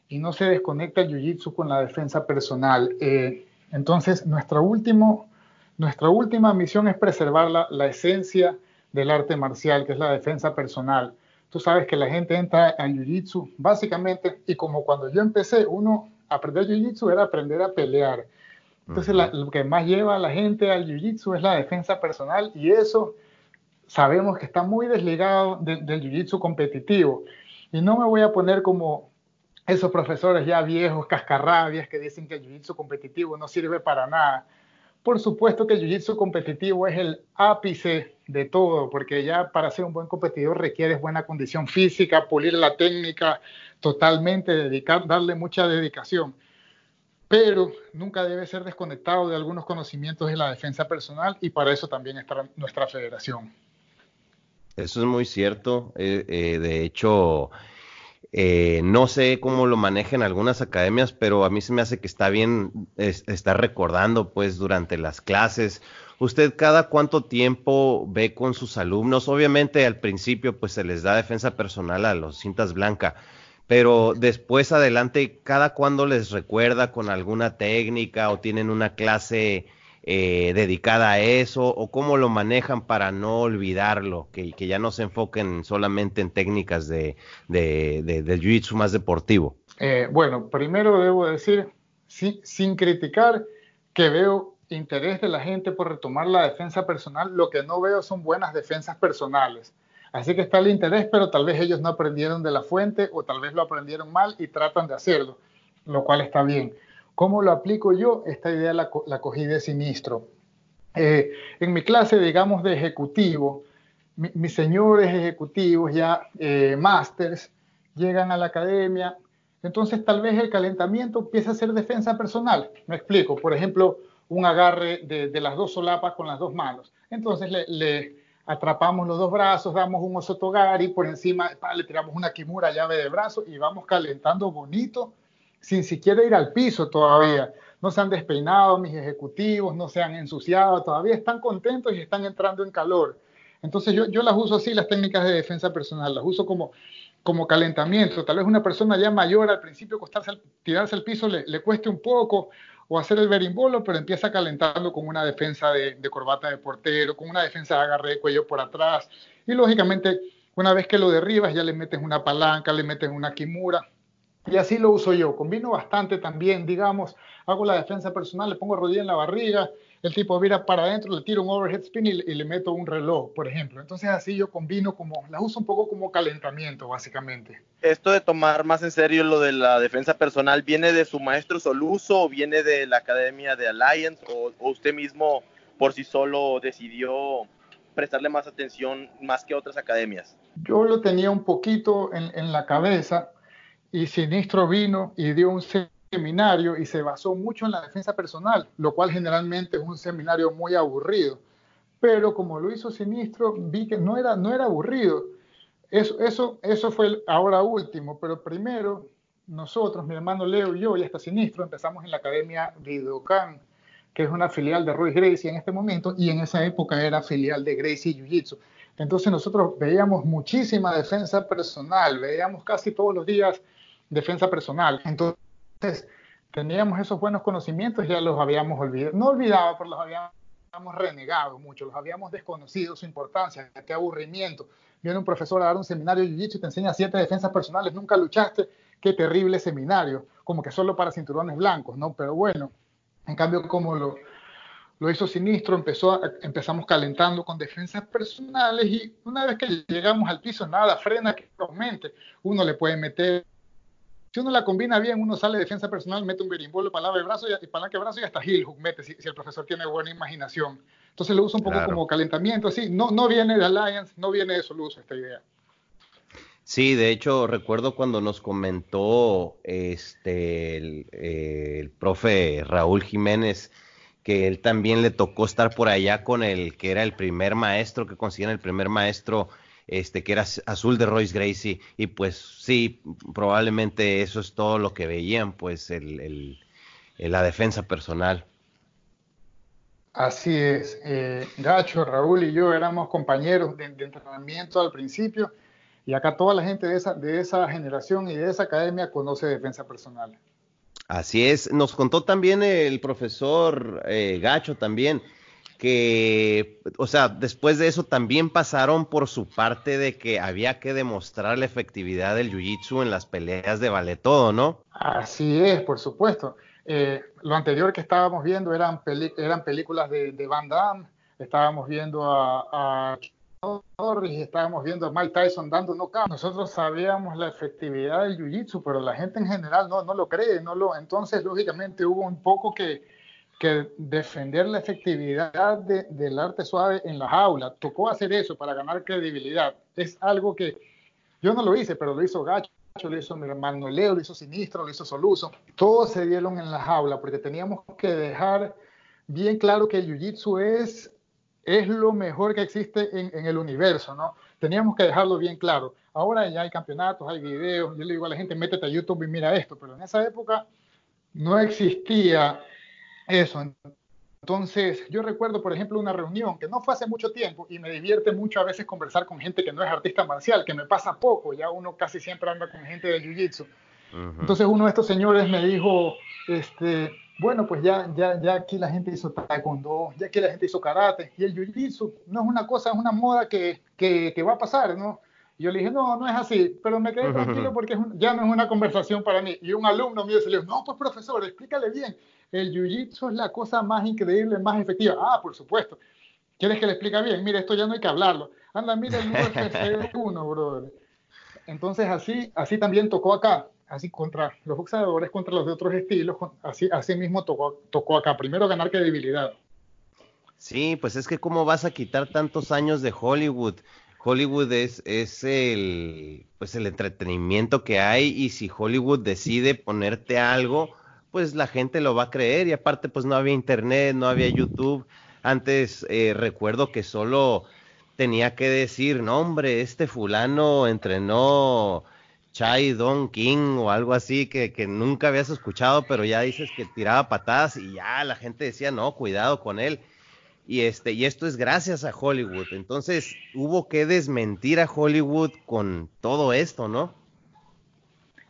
y no se desconecta el jiu-jitsu con la defensa personal. Eh, entonces, nuestro último nuestra última misión es preservar la, esencia del arte marcial, que es la defensa personal. Tú sabes que la gente entra al Jiu-Jitsu básicamente, y como cuando yo empecé, uno aprender Jiu-Jitsu era aprender a pelear. Entonces, lo que más lleva a la gente al Jiu-Jitsu es la defensa personal y eso sabemos que está muy desligado del Jiu-Jitsu competitivo. Y no me voy a poner como esos profesores ya viejos, cascarrabias, que dicen que el Jiu-Jitsu competitivo no sirve para nada. Por supuesto que el jiu-jitsu competitivo es el ápice de todo, porque ya para ser un buen competidor requieres buena condición física, pulir la técnica, totalmente dedicar, darle mucha dedicación. Pero nunca debe ser desconectado de algunos conocimientos de la defensa personal y para eso también está nuestra federación. Eso es muy cierto. Eh, eh, de hecho, eh, no sé cómo lo manejan algunas academias, pero a mí se me hace que está bien estar recordando, pues, durante las clases. ¿Usted cada cuánto tiempo ve con sus alumnos? Obviamente al principio, pues, se les da defensa personal a los cintas blancas, pero después adelante, ¿cada cuándo les recuerda con alguna técnica o tienen una clase eh, dedicada a eso o cómo lo manejan para no olvidarlo, que, que ya no se enfoquen solamente en técnicas de, de, del jiu-jitsu más deportivo? Eh, bueno, primero debo decir, sin criticar, que veo interés de la gente por retomar la defensa personal, lo que no veo son buenas defensas personales. Así que está el interés, pero tal vez ellos no aprendieron de la fuente o tal vez lo aprendieron mal y tratan de hacerlo, lo cual está bien. ¿Cómo lo aplico yo? Esta idea la, cogí de sinistro. Eh, en mi clase, digamos, de ejecutivo, mis señores ejecutivos, ya eh, másters, llegan a la academia, entonces tal vez el calentamiento empieza a ser defensa personal. Me explico, por ejemplo, un agarre de, las dos solapas con las dos manos. Entonces le, atrapamos los dos brazos, damos un osotogari, por encima le tiramos una kimura llave de brazo y vamos calentando bonito sin siquiera ir al piso todavía. No se han despeinado mis ejecutivos, no se han ensuciado, todavía están contentos y están entrando en calor. Entonces yo, yo las uso así, las técnicas de defensa personal, las uso como, como calentamiento. Tal vez una persona ya mayor al principio costarse, tirarse al piso le cueste un poco o hacer el berimbolo, pero empieza calentando con una defensa de, de, corbata de portero, con una defensa de agarre de cuello por atrás. Y lógicamente, una vez que lo derribas, ya le metes una palanca, le metes una kimura. Y así lo uso yo. Combino bastante también, digamos, hago la defensa personal, le pongo rodilla en la barriga, el tipo vira para adentro, le tiro un overhead spin y, le meto un reloj, por ejemplo. Entonces así yo combino como, la uso un poco como calentamiento, básicamente. Esto de tomar más en serio lo de la defensa personal, ¿viene de su maestro Soluso o viene de la academia de Alliance o, usted mismo por sí solo decidió prestarle más atención más que otras academias? Yo lo tenía un poquito en, en la cabeza y Sinistro vino y dio un seminario y se basó mucho en la defensa personal, lo cual generalmente es un seminario muy aburrido. Pero como lo hizo Sinistro, vi que no era, no era aburrido. Eso, eso, eso fue ahora último, pero primero nosotros, mi hermano Leo y yo, y hasta Sinistro, empezamos en la Academia Vidocan, que es una filial de Roy Gracie en este momento, y en esa época era filial de Gracie Jiu Jitsu. Entonces nosotros veíamos muchísima defensa personal, veíamos casi todos los días defensa personal. Entonces, teníamos esos buenos conocimientos, ya los habíamos olvidado, no olvidado, pero los habíamos renegado mucho, los habíamos desconocido su importancia, qué aburrimiento. Viene un profesor a dar un seminario de Jiu-Jitsu y te enseña siete defensas personales, nunca luchaste, qué terrible seminario, como que solo para cinturones blancos, ¿no? Pero bueno, en cambio, como lo, lo hizo Sinistro, empezó empezamos calentando con defensas personales y una vez que llegamos al piso, nada, frena que aumente. Uno le puede meter si uno la combina bien, uno sale de defensa personal, mete un berimbolo, palabra de brazo y, palanca de brazo y hasta heel hook mete si, el profesor tiene buena imaginación. Entonces lo usa un poco como calentamiento, así. No, no viene de Alliance, no viene de Soluso esta idea. Sí, de hecho recuerdo cuando nos comentó este el, el, profe Raúl Jiménez que él también le tocó estar por allá con el que era el primer maestro que consiguieron el primer maestro este, que era azul de Royce Gracie, y pues sí, probablemente eso es todo lo que veían, pues el, la defensa personal. Así es, eh, Gacho, Raúl y yo éramos compañeros de, entrenamiento al principio, y acá toda la gente de esa, de esa generación y de esa academia conoce defensa personal. Así es, nos contó también el profesor eh, Gacho también que, o sea, después de eso también pasaron por su parte de que había que demostrar la efectividad del jiu-jitsu en las peleas de vale todo, ¿no? Así es, por supuesto. Eh, lo anterior que estábamos viendo eran, eran películas de, Van Damme, estábamos viendo a, a Norris, estábamos viendo a Mike Tyson dando no Nosotros sabíamos la efectividad del jiu-jitsu, pero la gente en general no, no lo cree, no lo, entonces lógicamente hubo un poco que que defender la efectividad del arte suave en las aulas. Tocó hacer eso para ganar credibilidad. Es algo que yo no lo hice, pero lo hizo Gacho, lo hizo mi Leo, lo hizo Sinistro, lo hizo Soluso. Todos se dieron en las aulas porque teníamos que dejar bien claro que el Jiu-Jitsu es, es lo mejor que existe en, en, el universo, ¿no? Teníamos que dejarlo bien claro. Ahora ya hay campeonatos, hay videos, yo le digo a la gente, métete a YouTube y mira esto, pero en esa época no existía eso. Entonces, yo recuerdo, por ejemplo, una reunión que no fue hace mucho tiempo y me divierte mucho a veces conversar con gente que no es artista marcial, que me pasa poco, ya uno casi siempre anda con gente de Jiu-Jitsu. Entonces uno de estos señores me dijo, este, bueno, pues ya, ya, ya aquí la gente hizo taekwondo, ya aquí la gente hizo karate, y el jiu-jitsu no es una cosa, es una moda que, que, que va a pasar, ¿no? Y yo le dije, no, no es así, pero me quedé tranquilo porque ya no es una conversación para mí. Y un alumno mío se le dijo, no, pues profesor, explícale bien el jiu-jitsu es la cosa más increíble, más efectiva. Ah, por supuesto. ¿Quieres que le explique bien? Mira, esto ya no hay que hablarlo. Anda, mira el UFC 1, brother. Entonces, así, así también tocó acá. Así contra los boxeadores, contra los de otros estilos. Así, así mismo tocó, tocó acá. Primero ganar credibilidad. Sí, pues es que cómo vas a quitar tantos años de Hollywood. Hollywood es, es el, pues el entretenimiento que hay y si Hollywood decide ponerte algo, pues la gente lo va a creer y aparte pues no había internet, no había YouTube. Antes eh, recuerdo que solo tenía que decir, no hombre, este fulano entrenó Chai Don King o algo así que, que, nunca habías escuchado, pero ya dices que tiraba patadas y ya la gente decía, no, cuidado con él. Y este, y esto es gracias a Hollywood. Entonces hubo que desmentir a Hollywood con todo esto, ¿no?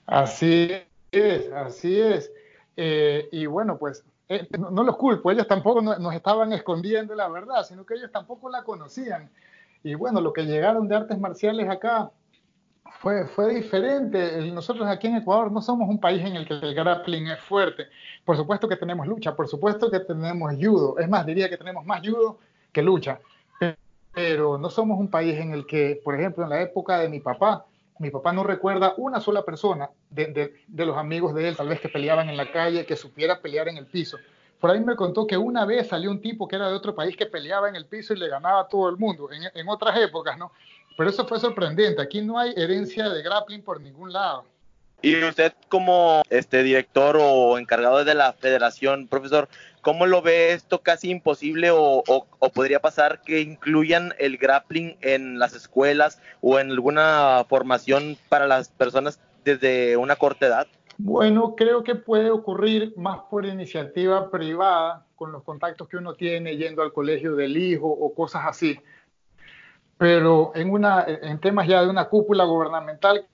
Así es, así es. Eh, y bueno, pues eh, no, los culpo, ellos tampoco nos estaban escondiendo la verdad, sino que ellos tampoco la conocían. Y bueno, lo que llegaron de artes marciales acá fue, fue diferente. Nosotros aquí en Ecuador no somos un país en el que el grappling es fuerte. Por supuesto que tenemos lucha, por supuesto que tenemos judo. Es más, diría que tenemos más judo que lucha. Pero no somos un país en el que, por ejemplo, en la época de mi papá, mi papá no recuerda una sola persona de, los amigos de él, tal vez que peleaban en la calle, que supiera pelear en el piso. Por ahí me contó que una vez salió un tipo que era de otro país que peleaba en el piso y le ganaba a todo el mundo, en, otras épocas, ¿no? Pero eso fue sorprendente. Aquí no hay herencia de grappling por ningún lado. Y usted como este director o encargado de la federación, profesor, ¿Cómo lo ve esto casi imposible o, podría pasar que incluyan el grappling en las escuelas o en alguna formación para las personas desde una corta edad? Bueno, creo que puede ocurrir más por iniciativa privada, con los contactos que uno tiene yendo al colegio del hijo o cosas así. Pero en, una, en temas ya de una cúpula gubernamental,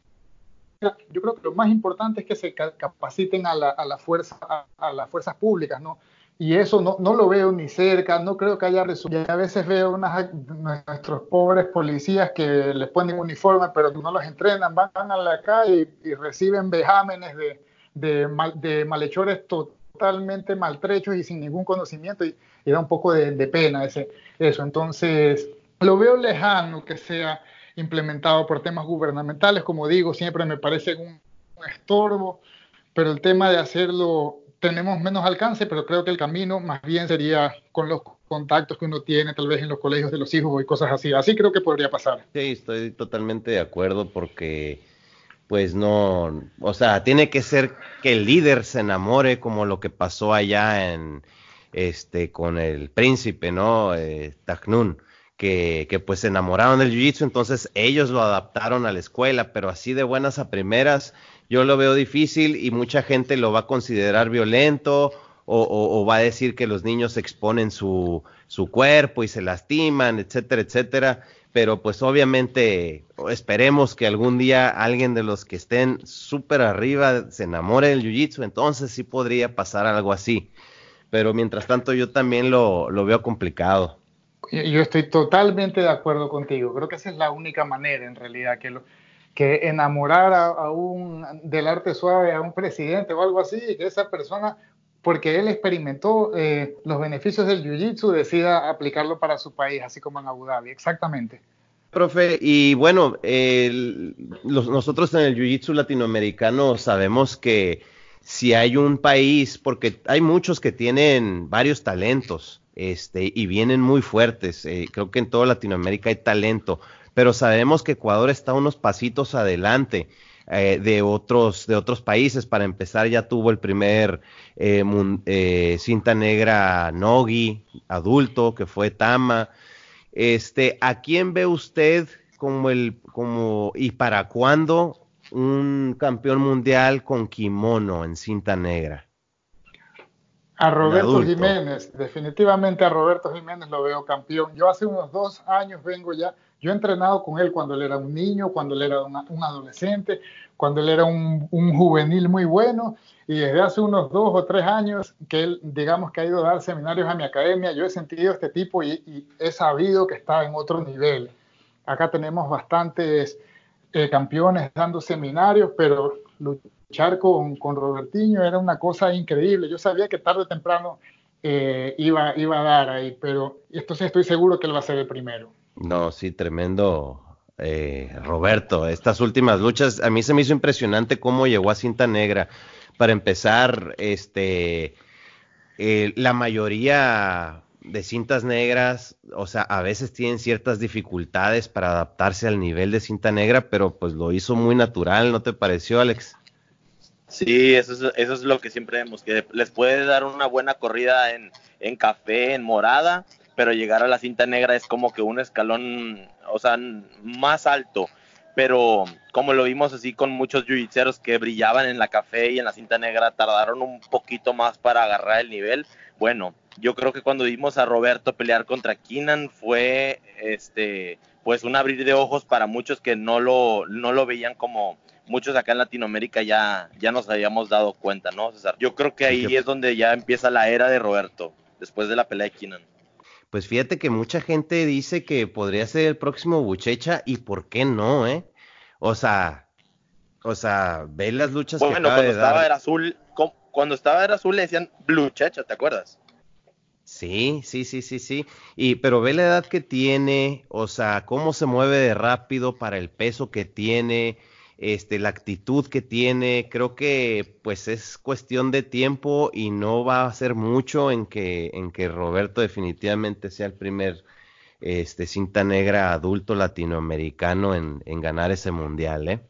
yo creo que lo más importante es que se capaciten a, la, fuerza, a las fuerzas públicas, ¿no? Y eso no, no, lo veo ni cerca, no creo que haya resultado. A veces veo unas, nuestros pobres policías que les ponen uniforme, pero no los entrenan, van a la calle y, reciben vejámenes de, de, de, malhechores totalmente maltrechos y sin ningún conocimiento, y, da un poco de, pena ese, eso. Entonces, lo veo lejano que sea implementado por temas gubernamentales, como digo, siempre me parece un estorbo, pero el tema de hacerlo tenemos menos alcance, pero creo que el camino más bien sería con los contactos que uno tiene tal vez en los colegios de los hijos y cosas así. Así creo que podría pasar. Sí, estoy totalmente de acuerdo porque pues no, o sea, tiene que ser que el líder se enamore como lo que pasó allá en este con el príncipe, ¿no? Eh, que, que, pues se enamoraron del jiu-jitsu, entonces ellos lo adaptaron a la escuela, pero así de buenas a primeras, yo lo veo difícil y mucha gente lo va a considerar violento o, va a decir que los niños exponen su, su cuerpo y se lastiman, etcétera, etcétera. Pero pues obviamente esperemos que algún día alguien de los que estén súper arriba se enamore del jiu-jitsu, entonces sí podría pasar algo así. Pero mientras tanto yo también lo, lo veo complicado. Yo estoy totalmente de acuerdo contigo. Creo que esa es la única manera en realidad que lo, que enamorar a, un, del arte suave a un presidente o algo así, que esa persona, porque él experimentó eh, los beneficios del jiu-jitsu, decida aplicarlo para su país, así como en Abu Dhabi, exactamente. Profe, y bueno, nosotros en el jiu-jitsu latinoamericano sabemos que si hay un país, porque hay muchos que tienen varios talentos, este, y vienen muy fuertes, eh, creo que en toda Latinoamérica hay talento, pero sabemos que Ecuador está unos pasitos adelante. Eh, de otros de otros países. Para empezar, ya tuvo el primer eh, cinta negra Nogi adulto, que fue Tama. Este, ¿a quién ve usted como el como y para cuándo un campeón mundial con kimono en cinta negra? A Roberto Jiménez, definitivamente a Roberto Jiménez lo veo campeón. Yo hace unos dos años vengo ya yo he entrenado con él cuando él era un niño, cuando él era un adolescente, cuando él era un, juvenil muy bueno y desde hace unos dos o tres años que él, digamos que ha ido a dar seminarios a mi academia, yo he sentido este tipo y, he sabido que está en otro nivel. Acá tenemos bastantes eh, campeones dando seminarios, pero luchar con, con Robertiño era una cosa increíble. Yo sabía que tarde o temprano eh, iba, iba a dar ahí, pero entonces estoy seguro que él va a ser el primero. No, sí, tremendo. Eh, Roberto, estas últimas luchas, a mí se me hizo impresionante cómo llegó a cinta negra. Para empezar, este, eh, la mayoría de cintas negras, o sea, a veces tienen ciertas dificultades para adaptarse al nivel de cinta negra, pero pues lo hizo muy natural, ¿no te pareció, Alex? Sí, eso es, eso es lo que siempre vemos, que les puede dar una buena corrida en, en café, en morada, pero llegar a la cinta negra es como que un escalón, o sea, más alto. Pero como lo vimos así con muchos jiu que brillaban en la café y en la cinta negra, tardaron un poquito más para agarrar el nivel. Bueno, yo creo que cuando vimos a Roberto pelear contra Keenan fue este pues un abrir de ojos para muchos que no lo, no lo veían como muchos acá en Latinoamérica ya, ya nos habíamos dado cuenta, ¿no, César? Yo creo que ahí es donde ya empieza la era de Roberto, después de la pelea de Keenan. Pues fíjate que mucha gente dice que podría ser el próximo Buchecha y por qué no, ¿eh? O sea, o sea, ve las luchas que acaba cuando estaba dar. azul, cuando estaba era azul le decían Bluchecha, ¿te acuerdas? Sí, sí, sí, sí, sí. Y pero ve la edad que tiene, o sea, cómo se mueve de rápido para el peso que tiene, este, la actitud que tiene, creo que pues es cuestión de tiempo y no va a ser mucho en que, en que Roberto definitivamente sea el primer este, cinta negra adulto latinoamericano en, en ganar ese mundial, ¿eh?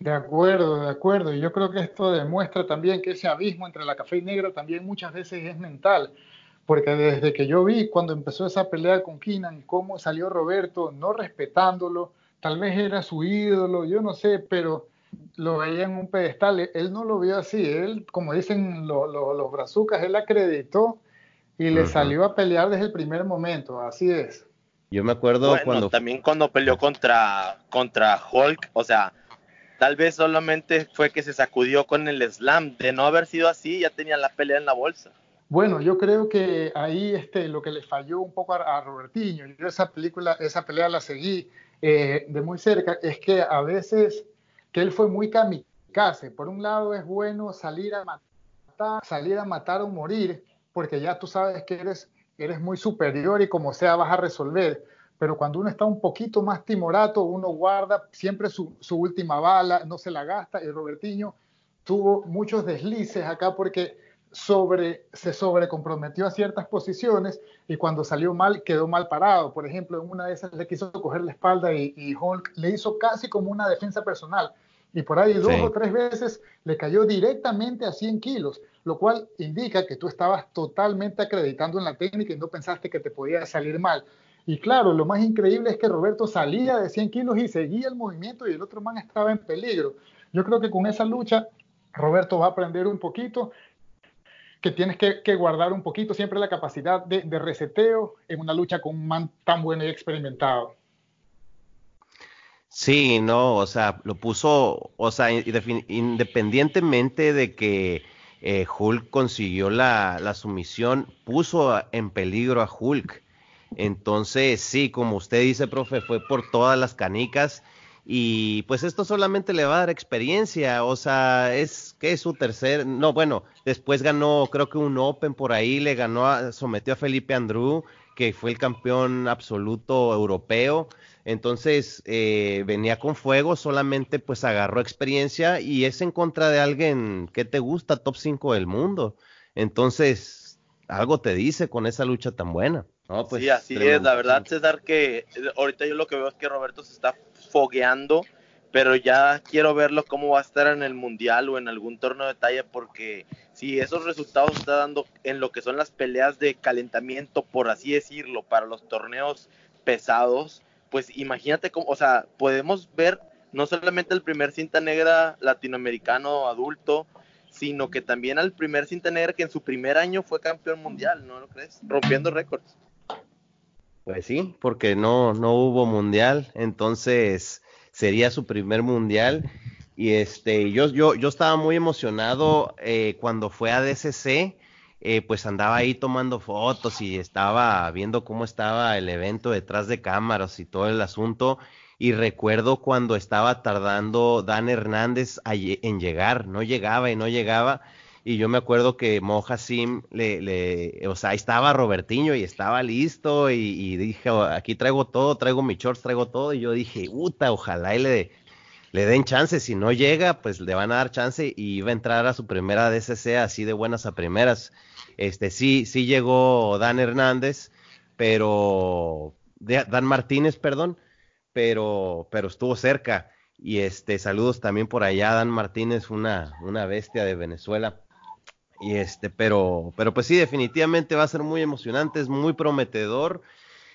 De acuerdo, de acuerdo. Y yo creo que esto demuestra también que ese abismo entre la café y negra también muchas veces es mental. Porque desde que yo vi cuando empezó esa pelea con Kinan, cómo salió Roberto, no respetándolo, tal vez era su ídolo, yo no sé, pero lo veía en un pedestal. Él no lo vio así. Él, como dicen los brazucas, él acreditó y le salió a pelear desde el primer momento. Así es. Yo me acuerdo cuando. También cuando peleó contra, contra Hulk, o sea, Tal vez solamente fue que se sacudió con el slam. De no haber sido así, ya tenía la pelea en la bolsa. Bueno, yo creo que ahí este, lo que le falló un poco a, Robertinho, yo esa película, esa pelea la seguí eh, de muy cerca, es que a veces que él fue muy kamikaze. Por un lado es bueno salir a matar, salir a matar o morir, porque ya tú sabes que eres, eres muy superior y como sea vas a resolver. Pero cuando uno está un poquito más timorato, uno guarda siempre su, su última bala, no se la gasta. Y Robertinho tuvo muchos deslices acá porque sobre, se sobrecomprometió a ciertas posiciones y cuando salió mal quedó mal parado. Por ejemplo, en una de esas le quiso coger la espalda y, Hulk le hizo casi como una defensa personal. Y por ahí dos o tres veces le cayó directamente a 100 kilos, lo cual indica que tú estabas totalmente acreditando en la técnica y no pensaste que te podía salir mal. Y claro, lo más increíble es que Roberto salía de 100 kilos y seguía el movimiento y el otro man estaba en peligro. Yo creo que con esa lucha Roberto va a aprender un poquito que tienes que, guardar un poquito siempre la capacidad de, reseteo en una lucha con un man tan bueno y experimentado. Sí, no, o sea, lo puso, o sea, independientemente de que eh, Hulk consiguió la, la, sumisión, puso en peligro a Hulk. Entonces, sí, como usted dice, profe, fue por todas las canicas y pues esto solamente le va a dar experiencia, o sea, es que es su tercer, no, bueno, después ganó creo que un Open por ahí, le ganó, sometió a Felipe Andrew, que fue el campeón absoluto europeo, entonces eh, venía con fuego, solamente pues agarró experiencia y es en contra de alguien que te gusta, top 5 del mundo, entonces algo te dice con esa lucha tan buena. pues, sí, así es, la verdad César que eh, ahorita yo lo que veo es que Roberto se está fogueando, pero ya quiero verlo cómo va a estar en el mundial o en algún torneo de talla, porque si esos resultados está dando en lo que son las peleas de calentamiento, por así decirlo, para los torneos pesados, pues imagínate cómo, o sea, podemos ver no solamente el primer cinta negra latinoamericano adulto, sino que también al primer cinta negra que en su primer año fue campeón mundial, ¿no lo crees? Rompiendo récords. Pues sí, porque no, no hubo mundial, entonces sería su primer mundial. Y este, yo, yo, yo estaba muy emocionado eh, cuando fue a DCC, eh, pues andaba ahí tomando fotos y estaba viendo cómo estaba el evento detrás de cámaras y todo el asunto. Y recuerdo cuando estaba tardando Dan Hernández en llegar, no llegaba y no llegaba y yo me acuerdo que Moja Sim le, le, o sea, ahí estaba Robertiño y estaba listo y, dije, oh, aquí traigo todo, traigo mi shorts, traigo todo. Y yo dije, puta, ojalá y le, le den chance. Si no llega, pues le van a dar chance y iba a entrar a su primera DCC así de buenas a primeras. Este, sí, sí llegó Dan Hernández, pero, Dan Martínez, perdón, pero, pero estuvo cerca. Y este, saludos también por allá, Dan Martínez, una, una bestia de Venezuela. Y este, pero, pero pues sí, definitivamente va a ser muy emocionante, es muy prometedor.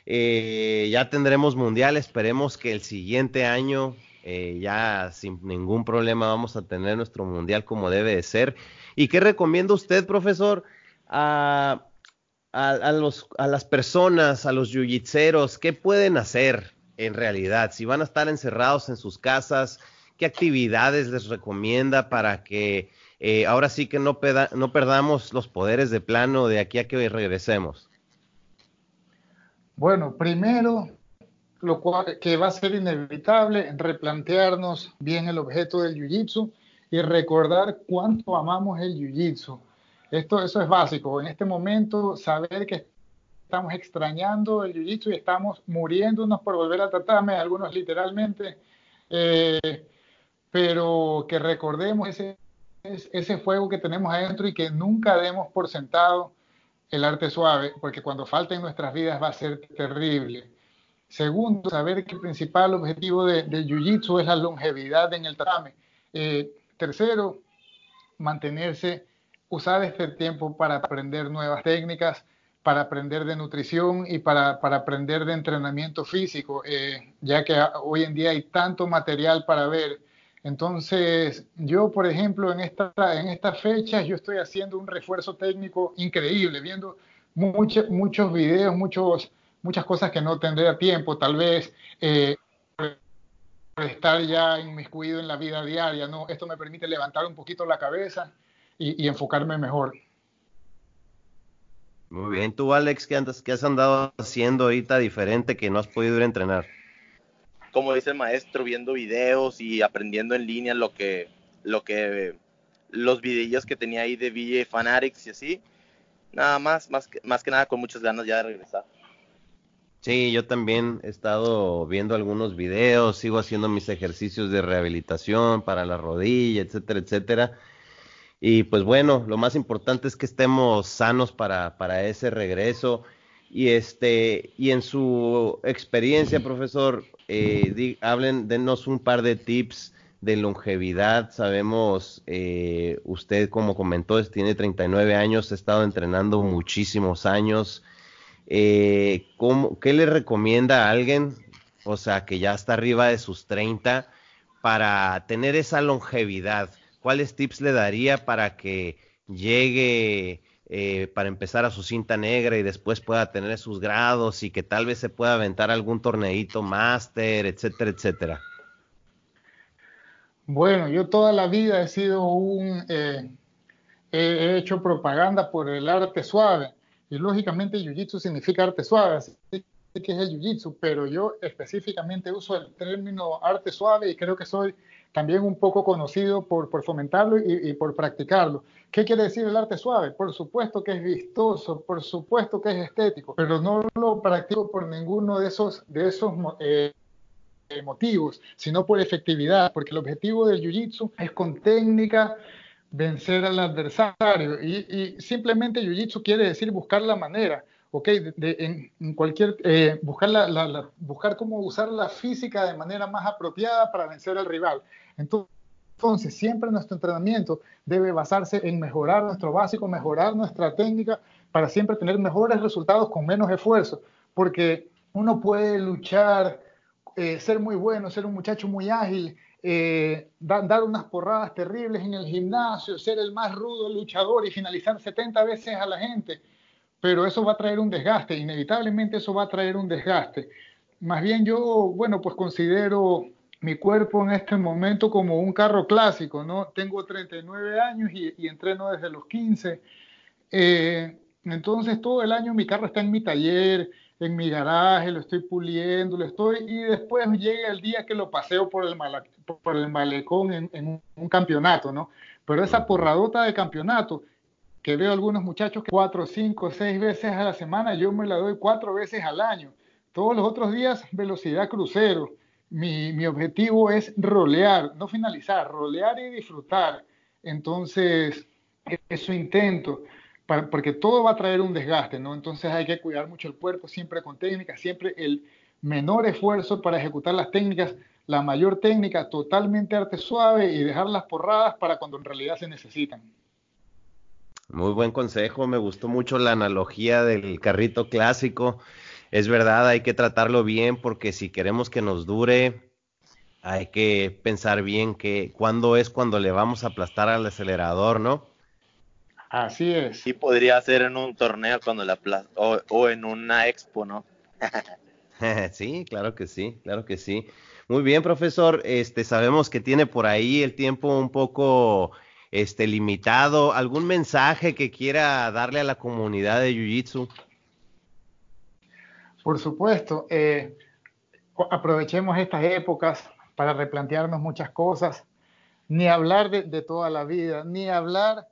Eh, ya tendremos mundial, esperemos que el siguiente año eh, ya sin ningún problema vamos a tener nuestro mundial como debe de ser. ¿Y qué recomienda usted, profesor, a, a, los, a las personas, a los yujitseros? ¿Qué pueden hacer en realidad? Si van a estar encerrados en sus casas, ¿qué actividades les recomienda para que eh, ahora sí que no, perdamos los poderes de plano de aquí a que regresemos. Bueno, primero, lo cual que va a ser inevitable, replantearnos bien el objeto del jiu-jitsu y recordar cuánto amamos el jiu-jitsu. Esto, eso es básico. En este momento, saber que estamos extrañando el jiu-jitsu y estamos muriéndonos por volver a tratarme, algunos literalmente, eh, pero que recordemos ese ese fuego que tenemos adentro y que nunca demos por sentado el arte suave, porque cuando falte en nuestras vidas va a ser terrible. Segundo, saber que el principal objetivo de, de Jiu-Jitsu es la longevidad en el tatame. Eh, tercero, mantenerse, usar este tiempo para aprender nuevas técnicas, para aprender de nutrición y para, para aprender de entrenamiento físico, eh, ya que hoy en día hay tanto material para ver entonces, yo, por ejemplo, en, esta, en estas fechas, yo estoy haciendo un refuerzo técnico increíble, viendo muchos muchos videos, muchos, muchas cosas que no tendría tiempo, tal vez. Eh, estar ya inmiscuido en la vida diaria, ¿no? Esto me permite levantar un poquito la cabeza y, enfocarme mejor. Muy bien, tú Alex, ¿qué, andas, ¿qué has andado haciendo ahorita diferente que no has podido a entrenar? Como dice el maestro, viendo videos y aprendiendo en línea lo que, lo que, los videillos que tenía ahí de VJ Fanatics y así. Nada más, más que, más que nada con muchas ganas ya de regresar. Sí, yo también he estado viendo algunos videos, sigo haciendo mis ejercicios de rehabilitación para la rodilla, etcétera, etcétera. Y pues bueno, lo más importante es que estemos sanos para, para ese regreso. Y este, y en su experiencia, profesor, eh, hablen, denos un par de tips de longevidad. Sabemos, eh, usted como comentó, tiene 39 años, ha estado entrenando muchísimos años. Eh, ¿Qué le recomienda a alguien, o sea, que ya está arriba de sus 30, para tener esa longevidad? ¿Cuáles tips le daría para que llegue, eh, para empezar a su cinta negra y después pueda tener sus grados y que tal vez se pueda aventar algún torneito máster, etcétera, etcétera? Bueno, yo toda la vida he sido un... Eh, he hecho propaganda por el arte suave y lógicamente Jiu-Jitsu significa arte suave, así que es el Jiu-Jitsu, pero yo específicamente uso el término arte suave y creo que soy también un poco conocido por, por fomentarlo y, por practicarlo. ¿Qué quiere decir el arte suave? Por supuesto que es vistoso, por supuesto que es estético, pero no lo practico por ninguno de esos, de esos eh, motivos, sino por efectividad, porque el objetivo del Jiu-Jitsu es con técnica vencer al adversario. Y, simplemente Jiu-Jitsu quiere decir buscar la manera, ¿ok? De, en, cualquier, eh, buscar, la, buscar cómo usar la física de manera más apropiada para vencer al rival. Entonces, siempre nuestro entrenamiento debe basarse en mejorar nuestro básico, mejorar nuestra técnica para siempre tener mejores resultados con menos esfuerzo, porque uno puede luchar, eh, ser muy bueno, ser un muchacho muy ágil, eh, dar unas porradas terribles en el gimnasio, ser el más rudo luchador y finalizar 70 veces a la gente, pero eso va a traer un desgaste, inevitablemente eso va a traer un desgaste. Más bien yo, bueno, pues considero mi cuerpo en este momento como un carro clásico, ¿no? Tengo 39 años y, entreno desde los 15. Eh, entonces todo el año mi carro está en mi taller, en mi garaje, lo estoy puliendo, lo estoy, y después llega el día que lo paseo por el, por el malecón en, un, campeonato, ¿no? Pero esa porradota de campeonato, que veo algunos muchachos que cuatro, cinco, seis veces a la semana, yo me la doy cuatro veces al año. Todos los otros días, velocidad crucero. Mi, mi objetivo es rolear, no finalizar, rolear y disfrutar. Entonces, eso intento porque todo va a traer un desgaste, ¿no? Entonces hay que cuidar mucho el cuerpo, siempre con técnica, siempre el menor esfuerzo para ejecutar las técnicas, la mayor técnica totalmente arte suave y dejar las porradas para cuando en realidad se necesitan. Muy buen consejo, me gustó mucho la analogía del carrito clásico. Es verdad, hay que tratarlo bien porque si queremos que nos dure, hay que pensar bien que cuándo es cuando le vamos a aplastar al acelerador, ¿no? Así es. Sí podría ser en un torneo cuando la o, o en una expo, ¿no? sí, claro que sí, claro que sí. Muy bien, profesor. Este, sabemos que tiene por ahí el tiempo un poco este, limitado. ¿Algún mensaje que quiera darle a la comunidad de Jiu-Jitsu? Por supuesto. Eh, aprovechemos estas épocas para replantearnos muchas cosas. Ni hablar de, toda la vida, ni hablar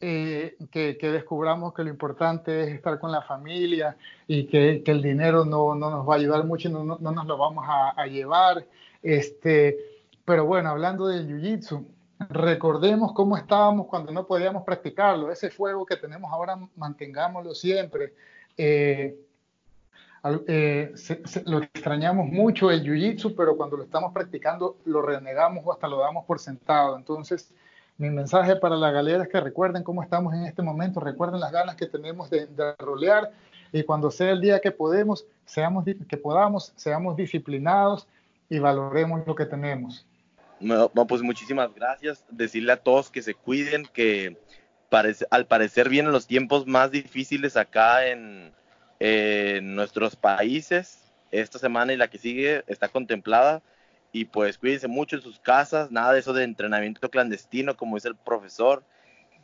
eh, que, descubramos que lo importante es estar con la familia y que, el dinero no, nos va a ayudar mucho y no, nos lo vamos a, llevar. Este, pero bueno, hablando del Jiu-Jitsu, recordemos cómo estábamos cuando no podíamos practicarlo. Ese fuego que tenemos ahora, mantengámoslo siempre. Eh, eh, lo extrañamos mucho el Jiu-Jitsu, pero cuando lo estamos practicando lo renegamos o hasta lo damos por sentado. Entonces, mi mensaje para la galera es que recuerden cómo estamos en este momento, recuerden las ganas que tenemos de, rolear y cuando sea el día que podemos, seamos, que podamos, seamos disciplinados y valoremos lo que tenemos. No, pues muchísimas gracias. Decirle a todos que se cuiden, que al parecer vienen los tiempos más difíciles acá en, nuestros países. Esta semana y la que sigue está contemplada y pues cuídense mucho en sus casas, nada de eso de entrenamiento clandestino, como dice el profesor.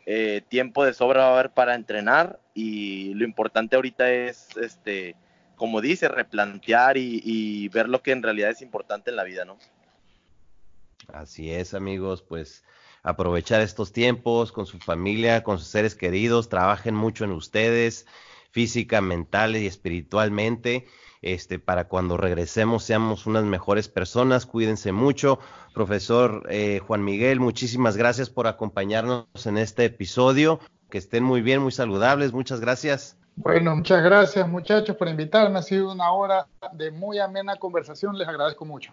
Eh, tiempo de sobra va a haber para entrenar y lo importante ahorita es, este, como dice, replantear y, ver lo que en realidad es importante en la vida, ¿no? Así es, amigos, pues aprovechar estos tiempos con su familia, con sus seres queridos, trabajen mucho en ustedes, física, mental y espiritualmente este, para cuando regresemos seamos unas mejores personas. Cuídense mucho. Profesor eh, Juan Miguel, muchísimas gracias por acompañarnos en este episodio. Que estén muy bien, muy saludables. Muchas gracias. Bueno, muchas gracias muchachos por invitarme. Ha sido una hora de muy amena conversación. Les agradezco mucho.